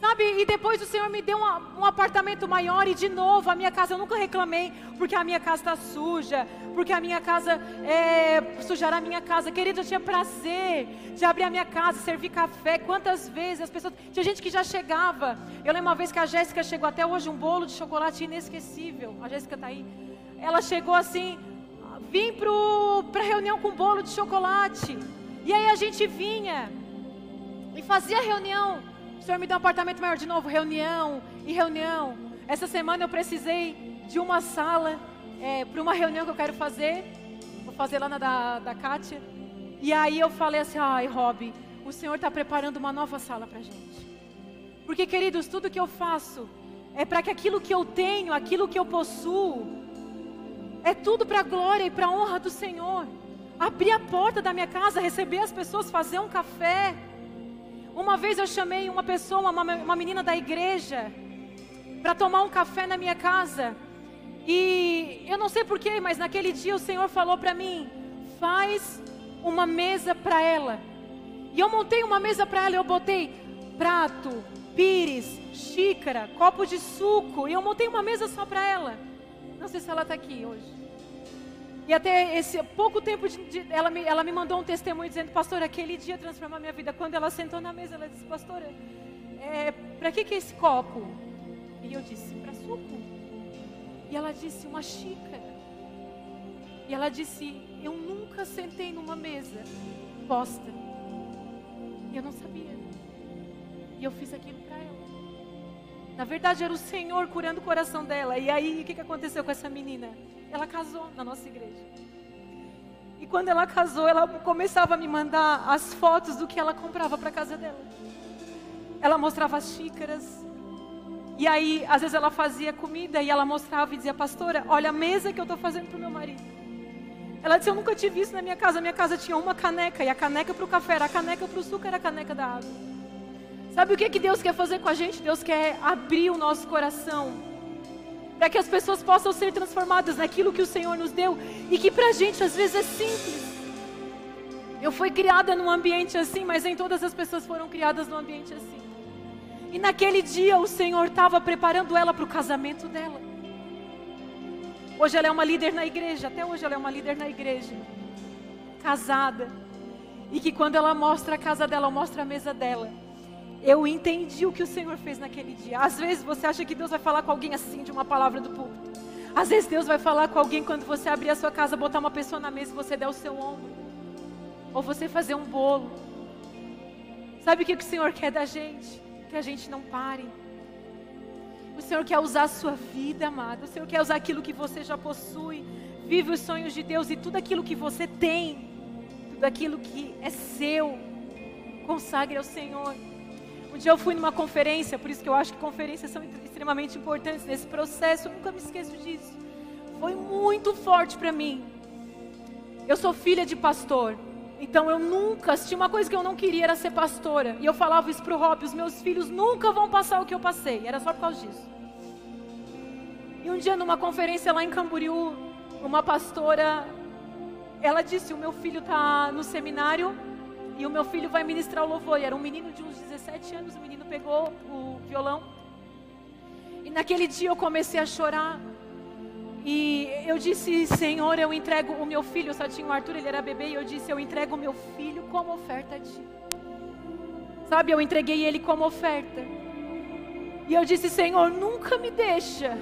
Sabe, e depois o Senhor me deu um, um apartamento maior e de novo a minha casa eu nunca reclamei porque a minha casa está suja, porque a minha casa é, sujará a minha casa. Querido, eu tinha prazer de abrir a minha casa, servir café. Quantas vezes as pessoas. Tinha gente que já chegava. Eu lembro uma vez que a Jéssica chegou até hoje um bolo de chocolate inesquecível. A Jéssica está aí. Ela chegou assim, vim para reunião com bolo de chocolate. E aí a gente vinha e fazia reunião. Senhor me deu um apartamento maior de novo, reunião e reunião. Essa semana eu precisei de uma sala é, para uma reunião que eu quero fazer. Vou fazer lá na da, da Kátia. E aí eu falei assim, ai Rob, o Senhor está preparando uma nova sala para gente. Porque, queridos, tudo que eu faço é para que aquilo que eu tenho, aquilo que eu possuo, é tudo para a glória e para a honra do Senhor. Abrir a porta da minha casa, receber as pessoas, fazer um café. Uma vez eu chamei uma pessoa, uma, uma menina da igreja, para tomar um café na minha casa. E eu não sei porquê, mas naquele dia o Senhor falou para mim: faz uma mesa para ela. E eu montei uma mesa para ela, eu botei prato, pires, xícara, copo de suco, e eu montei uma mesa só para ela. Não sei se ela está aqui hoje. E até esse pouco tempo de, de, ela, me, ela me mandou um testemunho dizendo, pastor, aquele dia transformou a minha vida. Quando ela sentou na mesa, ela disse, pastora, é, para que, que é esse copo? E eu disse, para suco. E ela disse, uma xícara. E ela disse, eu nunca sentei numa mesa posta. E eu não sabia. E eu fiz aquilo. Na verdade, era o Senhor curando o coração dela. E aí, o que, que aconteceu com essa menina? Ela casou na nossa igreja. E quando ela casou, ela começava a me mandar as fotos do que ela comprava para casa dela. Ela mostrava as xícaras. E aí, às vezes ela fazia comida e ela mostrava e dizia, pastora, olha a mesa que eu estou fazendo para o meu marido. Ela disse, eu nunca tive isso na minha casa. Minha casa tinha uma caneca. E a caneca para o café era a caneca para o suco, era a caneca da água. Sabe o que, que Deus quer fazer com a gente? Deus quer abrir o nosso coração para que as pessoas possam ser transformadas naquilo que o Senhor nos deu e que para a gente às vezes é simples. Eu fui criada num ambiente assim, mas nem todas as pessoas foram criadas num ambiente assim. E naquele dia o Senhor estava preparando ela para o casamento dela. Hoje ela é uma líder na igreja, até hoje ela é uma líder na igreja, casada. E que quando ela mostra a casa dela, mostra a mesa dela eu entendi o que o Senhor fez naquele dia. Às vezes você acha que Deus vai falar com alguém assim de uma palavra do púlpito. Às vezes Deus vai falar com alguém quando você abrir a sua casa, botar uma pessoa na mesa e você der o seu ombro. Ou você fazer um bolo. Sabe o que o Senhor quer da gente? Que a gente não pare. O Senhor quer usar a sua vida, amado. O Senhor quer usar aquilo que você já possui. Vive os sonhos de Deus e tudo aquilo que você tem, tudo aquilo que é seu, consagre ao Senhor. Um dia eu fui numa conferência, por isso que eu acho que conferências são extremamente importantes nesse processo, eu nunca me esqueço disso. Foi muito forte para mim. Eu sou filha de pastor, então eu nunca, tinha uma coisa que eu não queria era ser pastora. E eu falava isso pro Rob, os meus filhos nunca vão passar o que eu passei. Era só por causa disso. E um dia numa conferência lá em Camboriú, uma pastora, ela disse: "O meu filho está no seminário e o meu filho vai ministrar o louvor. E era um menino de uns 17 anos, o menino pegou o violão. E naquele dia eu comecei a chorar. E eu disse, Senhor, eu entrego o meu filho, eu só tinha o Arthur, ele era bebê, e eu disse, eu entrego o meu filho como oferta a ti. Sabe, eu entreguei ele como oferta. E eu disse, Senhor, nunca me deixa,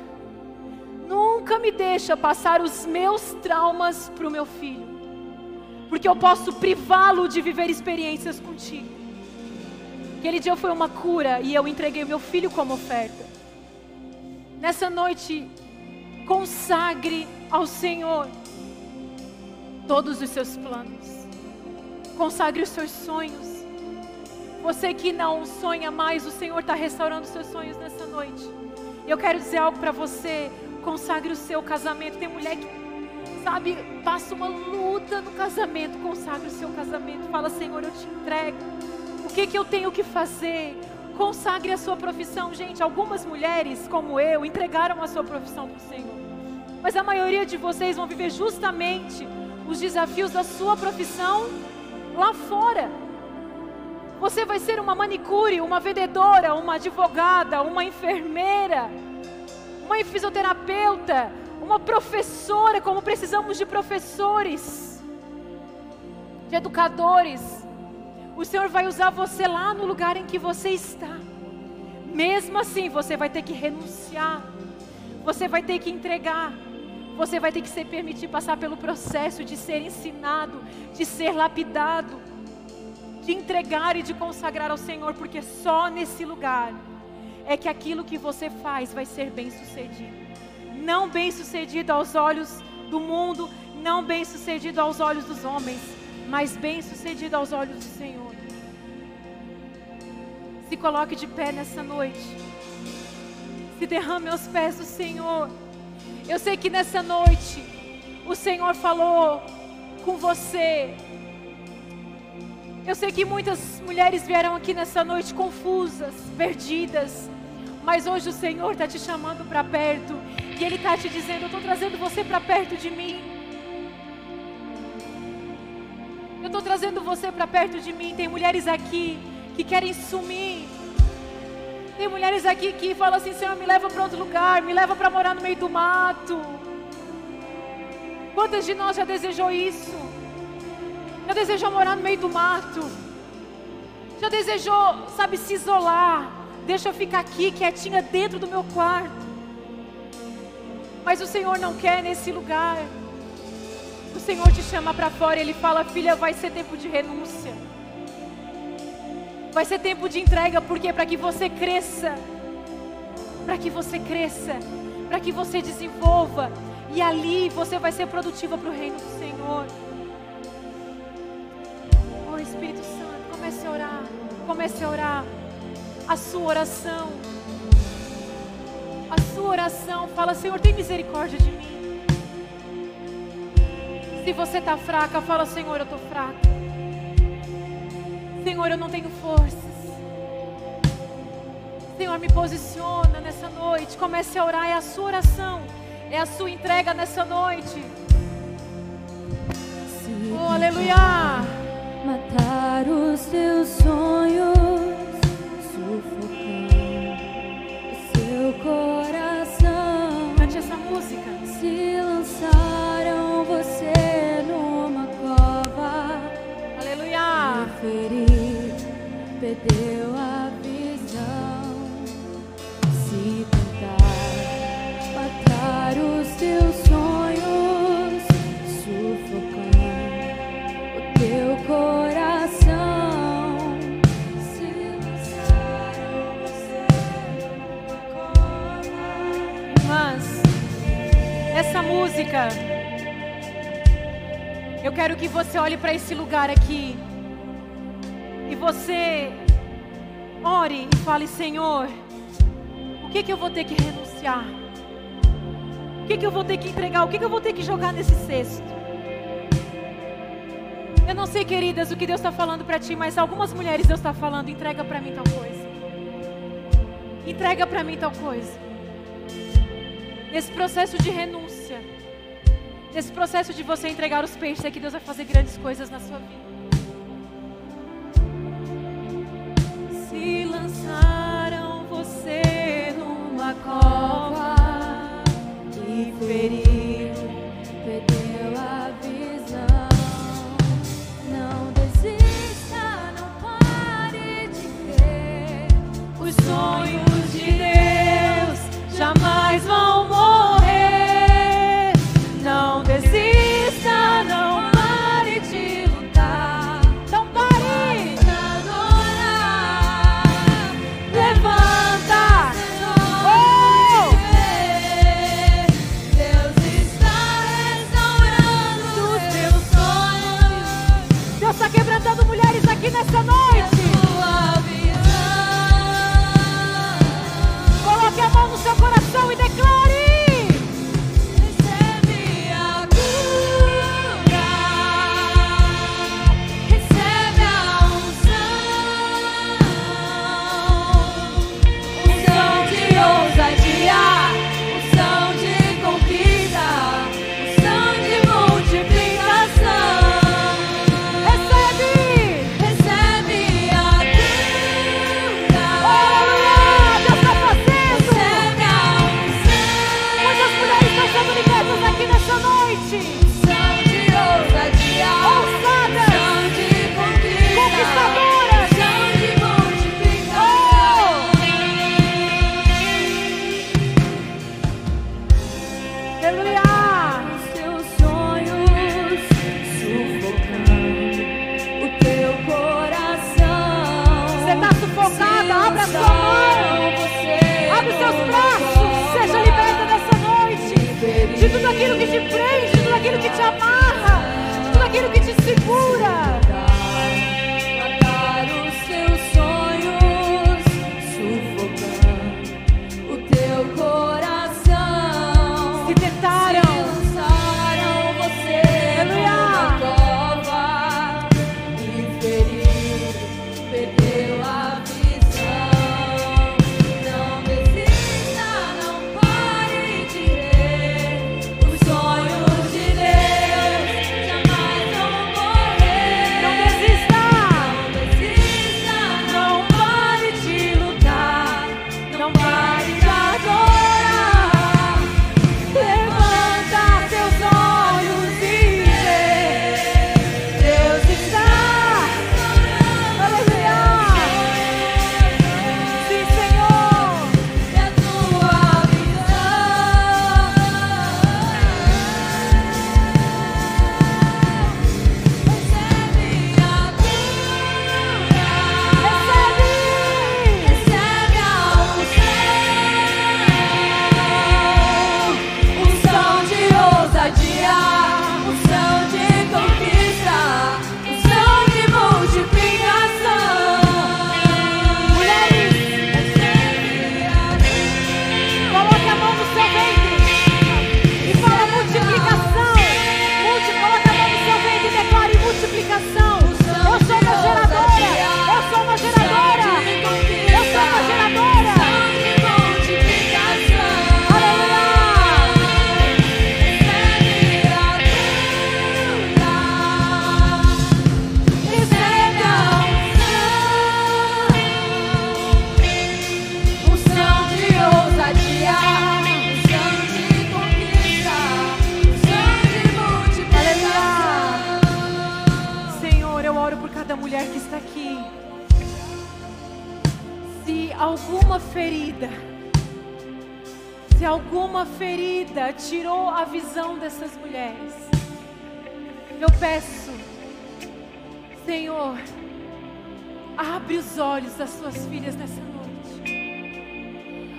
nunca me deixa passar os meus traumas para o meu filho porque eu posso privá-lo de viver experiências contigo. Aquele dia foi uma cura e eu entreguei meu filho como oferta. Nessa noite, consagre ao Senhor todos os seus planos, consagre os seus sonhos. Você que não sonha mais, o Senhor está restaurando os seus sonhos nessa noite. Eu quero dizer algo para você: consagre o seu casamento. Tem mulher que sabe, passa uma luta no casamento, consagre o seu casamento, fala, Senhor, eu te entrego. Que que eu tenho que fazer? Consagre a sua profissão, gente. Algumas mulheres, como eu, entregaram a sua profissão para o Senhor. Mas a maioria de vocês vão viver justamente os desafios da sua profissão lá fora. Você vai ser uma manicure, uma vendedora, uma advogada, uma enfermeira, uma fisioterapeuta, uma professora, como precisamos de professores, de educadores. O Senhor vai usar você lá no lugar em que você está. Mesmo assim, você vai ter que renunciar, você vai ter que entregar, você vai ter que se permitir passar pelo processo de ser ensinado, de ser lapidado, de entregar e de consagrar ao Senhor, porque só nesse lugar é que aquilo que você faz vai ser bem sucedido não bem sucedido aos olhos do mundo, não bem sucedido aos olhos dos homens, mas bem sucedido aos olhos do Senhor. Se coloque de pé nessa noite. Se derrame aos pés do Senhor. Eu sei que nessa noite o Senhor falou com você. Eu sei que muitas mulheres vieram aqui nessa noite confusas, perdidas. Mas hoje o Senhor está te chamando para perto e Ele está te dizendo: Eu estou trazendo você para perto de mim. Eu estou trazendo você para perto de mim. Tem mulheres aqui que querem sumir. Tem mulheres aqui que falam assim: Senhor, me leva para outro lugar, me leva para morar no meio do mato. Quantas de nós já desejou isso? Já desejou morar no meio do mato? Já desejou, sabe, se isolar? Deixa eu ficar aqui quietinha dentro do meu quarto. Mas o Senhor não quer nesse lugar. O Senhor te chama para fora e Ele fala: Filha, vai ser tempo de renúncia. Vai ser tempo de entrega, porque para que você cresça, para que você cresça, para que você desenvolva, e ali você vai ser produtiva para o reino do Senhor. Oh Espírito Santo, comece a orar, comece a orar. A sua oração. A sua oração, fala: Senhor, tem misericórdia de mim. Se você está fraca, fala: Senhor, eu estou fraca. Senhor, eu não tenho forças. Senhor, me posiciona nessa noite. Comece a orar. É a sua oração. É a sua entrega nessa noite. Oh, aleluia. Matar os seus sonhos. coração. Cante essa música. Se lançaram você numa cova. Aleluia. Ferido, perdeu a visão. Se tentar matar os teus sonhos, sufocando o teu coração. Se lançaram você no colo. Mas essa música. Eu quero que você olhe para esse lugar aqui e você ore e fale: Senhor, o que, que eu vou ter que renunciar? O que, que eu vou ter que entregar? O que, que eu vou ter que jogar nesse cesto? Eu não sei, queridas, o que Deus está falando para ti, mas algumas mulheres Deus está falando: entrega para mim tal coisa. Entrega para mim tal coisa. Nesse processo de renúncia, nesse processo de você entregar os peixes, é que Deus vai fazer grandes coisas na sua vida. Cova e feriram, dessas mulheres, eu peço, Senhor, abre os olhos das suas filhas nessa noite.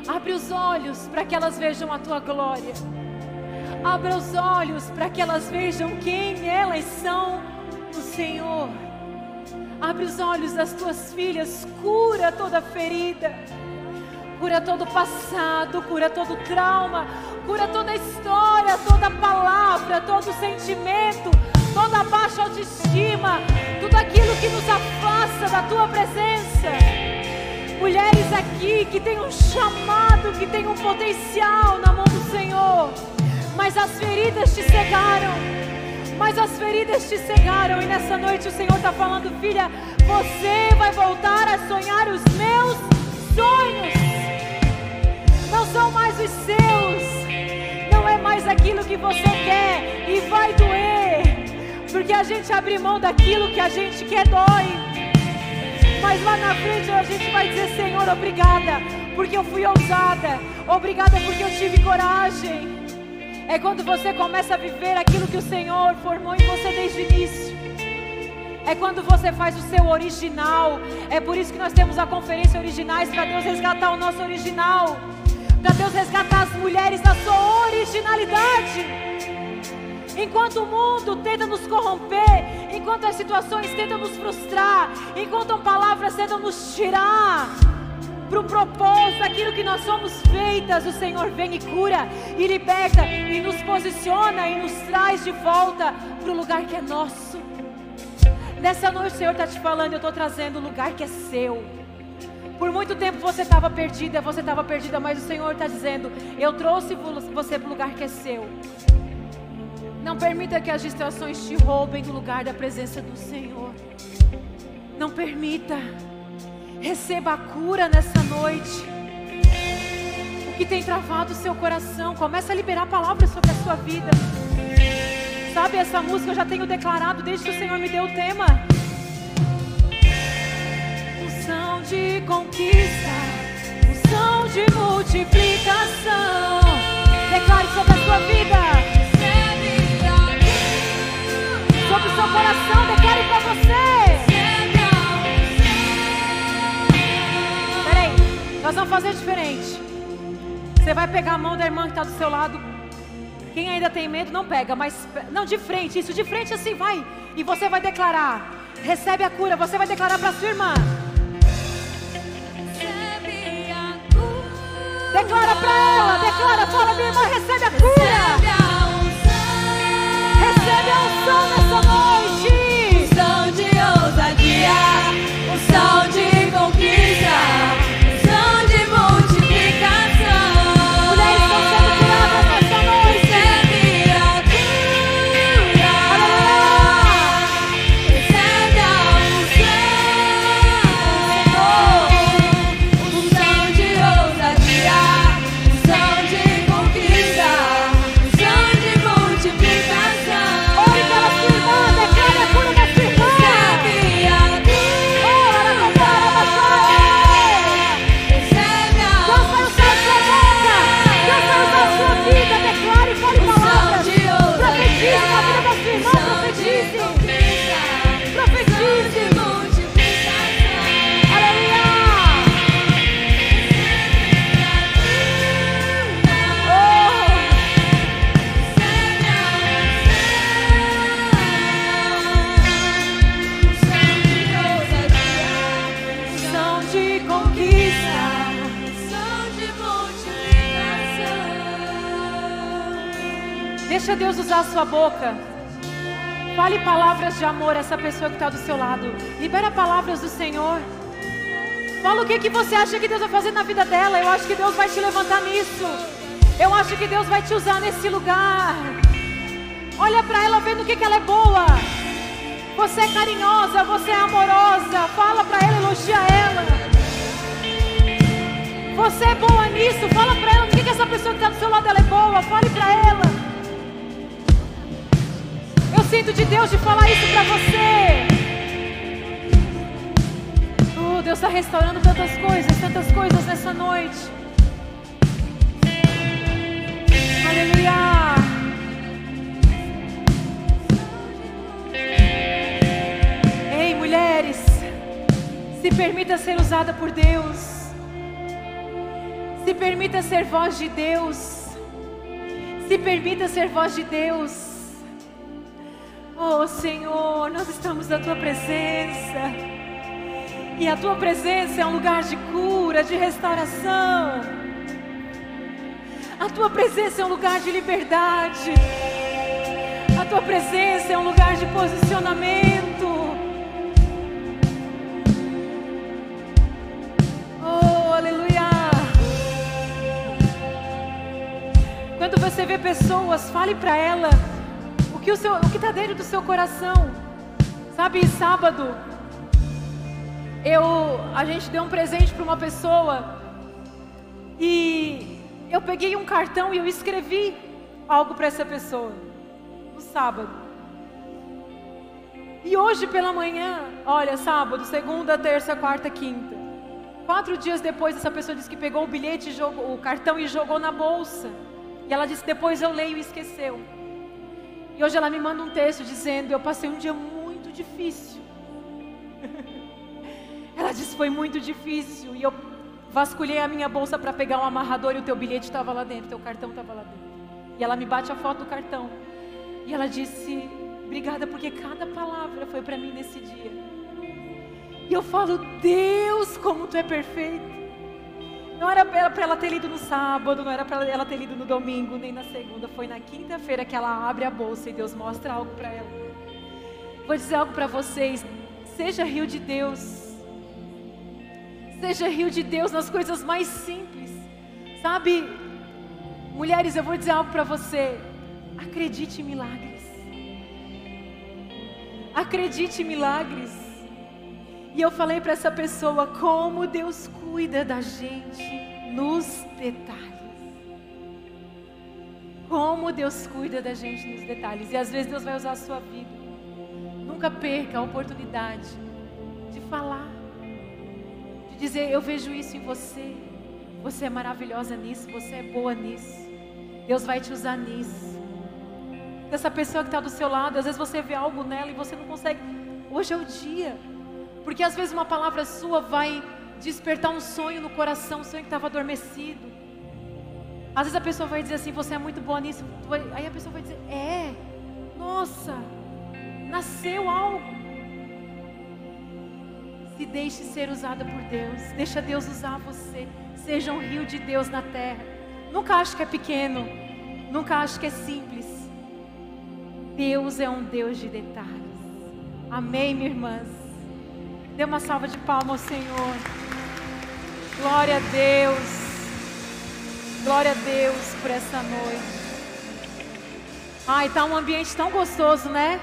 Abre os olhos para que elas vejam a tua glória. Abra os olhos para que elas vejam quem elas são no Senhor. Abre os olhos das tuas filhas, cura toda ferida, cura todo passado, cura todo trauma, cura toda história, toda palavra, todo sentimento, toda baixa autoestima, tudo aquilo que nos afasta da tua presença. Mulheres aqui que têm um chamado, que têm um potencial na mão do Senhor, mas as feridas te cegaram mas as feridas te cegaram e nessa noite o Senhor está falando, filha, você vai voltar a sonhar os meus sonhos. Não são mais os seus, é mais aquilo que você quer e vai doer, porque a gente abre mão daquilo que a gente quer dói. Mas lá na frente a gente vai dizer, Senhor, obrigada, porque eu fui ousada, obrigada porque eu tive coragem. É quando você começa a viver aquilo que o Senhor formou em você desde o início. É quando você faz o seu original. É por isso que nós temos a conferência originais para Deus resgatar o nosso original. Para Deus resgatar as mulheres da sua originalidade. Enquanto o mundo tenta nos corromper, enquanto as situações tentam nos frustrar, enquanto palavras tentam nos tirar para o propósito, aquilo que nós somos feitas, o Senhor vem e cura, e liberta, e nos posiciona, e nos traz de volta para o lugar que é nosso. Nessa noite o Senhor está te falando, eu estou trazendo o lugar que é seu. Por muito tempo você estava perdida, você estava perdida, mas o Senhor está dizendo: Eu trouxe você para o lugar que é seu. Não permita que as distrações te roubem do lugar da presença do Senhor. Não permita. Receba a cura nessa noite. O que tem travado o seu coração, começa a liberar palavras sobre a sua vida. Sabe, essa música eu já tenho declarado desde que o Senhor me deu o tema. De conquista, unção de multiplicação. Declare sobre a sua vida. Sobre o seu coração, declare para você. Nós vamos fazer diferente. Você vai pegar a mão da irmã que está do seu lado. Quem ainda tem medo, não pega, mas não de frente, isso de frente assim vai. E você vai declarar: recebe a cura. Você vai declarar para sua irmã. Declara para ela, declara, fala, minha irmã, recebe a cura. Recebe a unção nessa noite. Deus usar a sua boca. Fale palavras de amor a essa pessoa que está do seu lado. Libera palavras do Senhor. Fala o que, que você acha que Deus vai fazer na vida dela. Eu acho que Deus vai te levantar nisso. Eu acho que Deus vai te usar nesse lugar. Olha para ela vendo o que, que ela é boa. Você é carinhosa, você é amorosa. Fala para ela, elogia ela. Você é boa nisso. Fala para ela o que, que essa pessoa que está do seu lado ela é boa. Fale para ela sinto de Deus de falar isso para você. Oh, Deus está restaurando tantas coisas, tantas coisas nessa noite. Aleluia. Ei, mulheres, se permita ser usada por Deus. Se permita ser voz de Deus. Se permita ser voz de Deus. Oh Senhor, nós estamos na tua presença. E a tua presença é um lugar de cura, de restauração. A tua presença é um lugar de liberdade. A tua presença é um lugar de posicionamento. Oh, aleluia. Quando você vê pessoas, fale para ela que o seu, o que está dentro do seu coração. Sabe, sábado, eu, a gente deu um presente para uma pessoa e eu peguei um cartão e eu escrevi algo para essa pessoa no sábado. E hoje pela manhã, olha, sábado, segunda, terça, quarta, quinta. Quatro dias depois, essa pessoa disse que pegou o bilhete, jogou, o cartão e jogou na bolsa. E ela disse: depois eu leio e esqueceu. E hoje ela me manda um texto dizendo: eu passei um dia muito difícil. ela disse: foi muito difícil. E eu vasculhei a minha bolsa para pegar um amarrador e o teu bilhete estava lá dentro, teu cartão estava lá dentro. E ela me bate a foto do cartão. E ela disse: Obrigada, porque cada palavra foi para mim nesse dia. E eu falo: Deus, como tu é perfeito. Não era para ela ter lido no sábado, não era para ela ter lido no domingo, nem na segunda. Foi na quinta-feira que ela abre a bolsa e Deus mostra algo para ela. Vou dizer algo para vocês: seja rio de Deus. Seja rio de Deus nas coisas mais simples. Sabe, mulheres, eu vou dizer algo para você. Acredite em milagres. Acredite em milagres. E eu falei para essa pessoa como Deus cuida da gente nos detalhes. Como Deus cuida da gente nos detalhes. E às vezes Deus vai usar a sua vida. Nunca perca a oportunidade de falar. De dizer, eu vejo isso em você. Você é maravilhosa nisso, você é boa nisso. Deus vai te usar nisso dessa pessoa que está do seu lado. Às vezes você vê algo nela e você não consegue. Hoje é o dia. Porque às vezes uma palavra sua vai despertar um sonho no coração, um sonho que estava adormecido. Às vezes a pessoa vai dizer assim: Você é muito boa nisso. Aí a pessoa vai dizer: É, nossa, nasceu algo. Se deixe ser usada por Deus. Deixa Deus usar você. Seja um rio de Deus na terra. Nunca ache que é pequeno. Nunca ache que é simples. Deus é um Deus de detalhes. Amém, minhas irmãs? Dê uma salva de palmas ao Senhor. Glória a Deus. Glória a Deus por essa noite. Ai, tá um ambiente tão gostoso, né?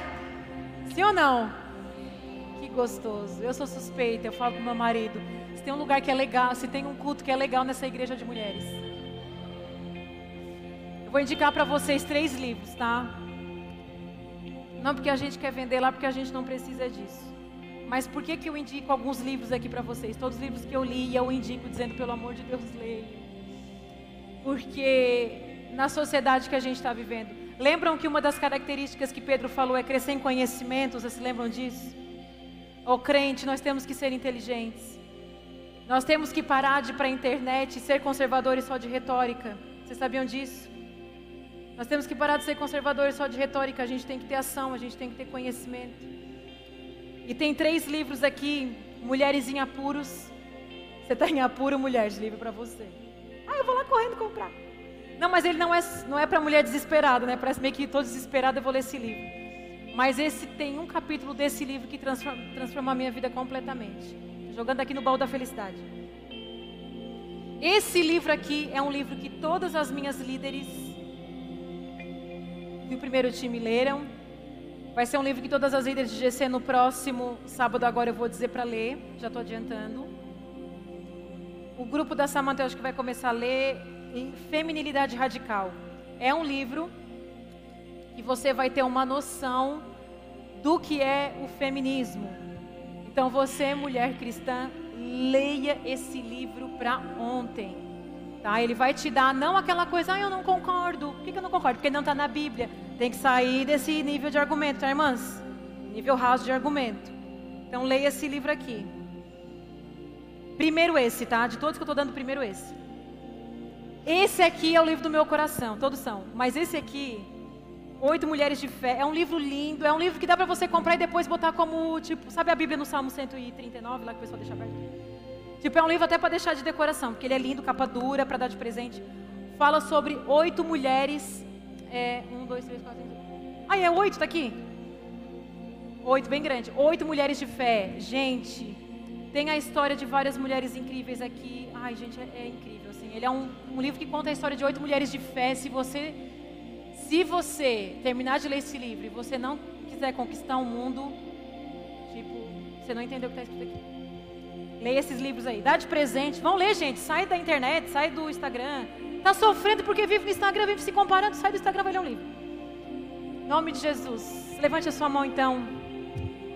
Sim ou não? Que gostoso. Eu sou suspeita, eu falo com meu marido. Se tem um lugar que é legal, se tem um culto que é legal nessa igreja de mulheres. Eu vou indicar para vocês três livros, tá? Não porque a gente quer vender lá, porque a gente não precisa disso. Mas por que, que eu indico alguns livros aqui para vocês? Todos os livros que eu li, eu indico dizendo, pelo amor de Deus, leia. Porque na sociedade que a gente está vivendo, lembram que uma das características que Pedro falou é crescer em conhecimento? Vocês se lembram disso? Ô crente, nós temos que ser inteligentes. Nós temos que parar de ir para a internet e ser conservadores só de retórica. Vocês sabiam disso? Nós temos que parar de ser conservadores só de retórica, a gente tem que ter ação, a gente tem que ter conhecimento. E tem três livros aqui, Mulheres em Apuros. Você está em apuro, mulher, de livro para você. Ah, eu vou lá correndo comprar. Não, mas ele não é, não é para mulher desesperada, né? Parece meio que estou desesperada, eu vou ler esse livro. Mas esse tem um capítulo desse livro que transforma, transforma a minha vida completamente. Jogando aqui no baú da felicidade. Esse livro aqui é um livro que todas as minhas líderes do primeiro time leram. Vai ser um livro que todas as líderes de GC no próximo sábado agora eu vou dizer para ler, já estou adiantando. O grupo da Samanta eu acho que vai começar a ler em Feminilidade Radical. É um livro que você vai ter uma noção do que é o feminismo. Então você, mulher cristã, leia esse livro para ontem. Tá? Ele vai te dar não aquela coisa, ah, eu não concordo. Não concordo? Porque não está na Bíblia. Tem que sair desse nível de argumento, tá, irmãs? Nível raso de argumento. Então leia esse livro aqui. Primeiro esse, tá? De todos que eu estou dando, primeiro esse. Esse aqui é o livro do meu coração, todos são. Mas esse aqui, Oito Mulheres de Fé, é um livro lindo, é um livro que dá para você comprar e depois botar como, tipo, sabe a Bíblia no Salmo 139, lá que o pessoal deixa aberto? Tipo, é um livro até para deixar de decoração, porque ele é lindo, capa dura, para dar de presente. Fala sobre oito mulheres. É, um, dois, três, quatro, cinco. Ah, é oito, tá aqui? Oito, bem grande. Oito mulheres de fé. Gente, tem a história de várias mulheres incríveis aqui. Ai, gente, é, é incrível. Assim. Ele é um, um livro que conta a história de oito mulheres de fé. Se você se você terminar de ler esse livro e você não quiser conquistar o um mundo, tipo, você não entendeu o que está escrito aqui. Leia esses livros aí, dá de presente. Vão ler, gente. Sai da internet, sai do Instagram. Tá sofrendo porque vive no Instagram, vive se comparando. Sai do Instagram, vai ler um livro. Em nome de Jesus. Levante a sua mão então.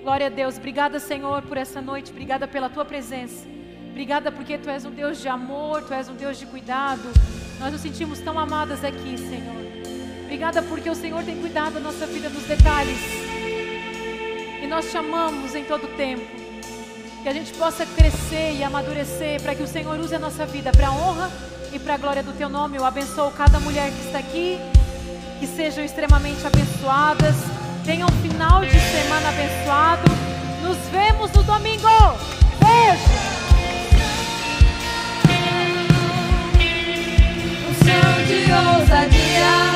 Glória a Deus. Obrigada, Senhor, por essa noite. Obrigada pela tua presença. Obrigada porque tu és um Deus de amor, tu és um Deus de cuidado. Nós nos sentimos tão amadas aqui, Senhor. Obrigada porque o Senhor tem cuidado da nossa vida nos detalhes. E nós te amamos em todo tempo. Que a gente possa crescer e amadurecer para que o Senhor use a nossa vida para a honra e para a glória do teu nome, eu abençoo cada mulher que está aqui. Que sejam extremamente abençoadas. Tenham um final de semana abençoado. Nos vemos no domingo. Beijo! De ousadia.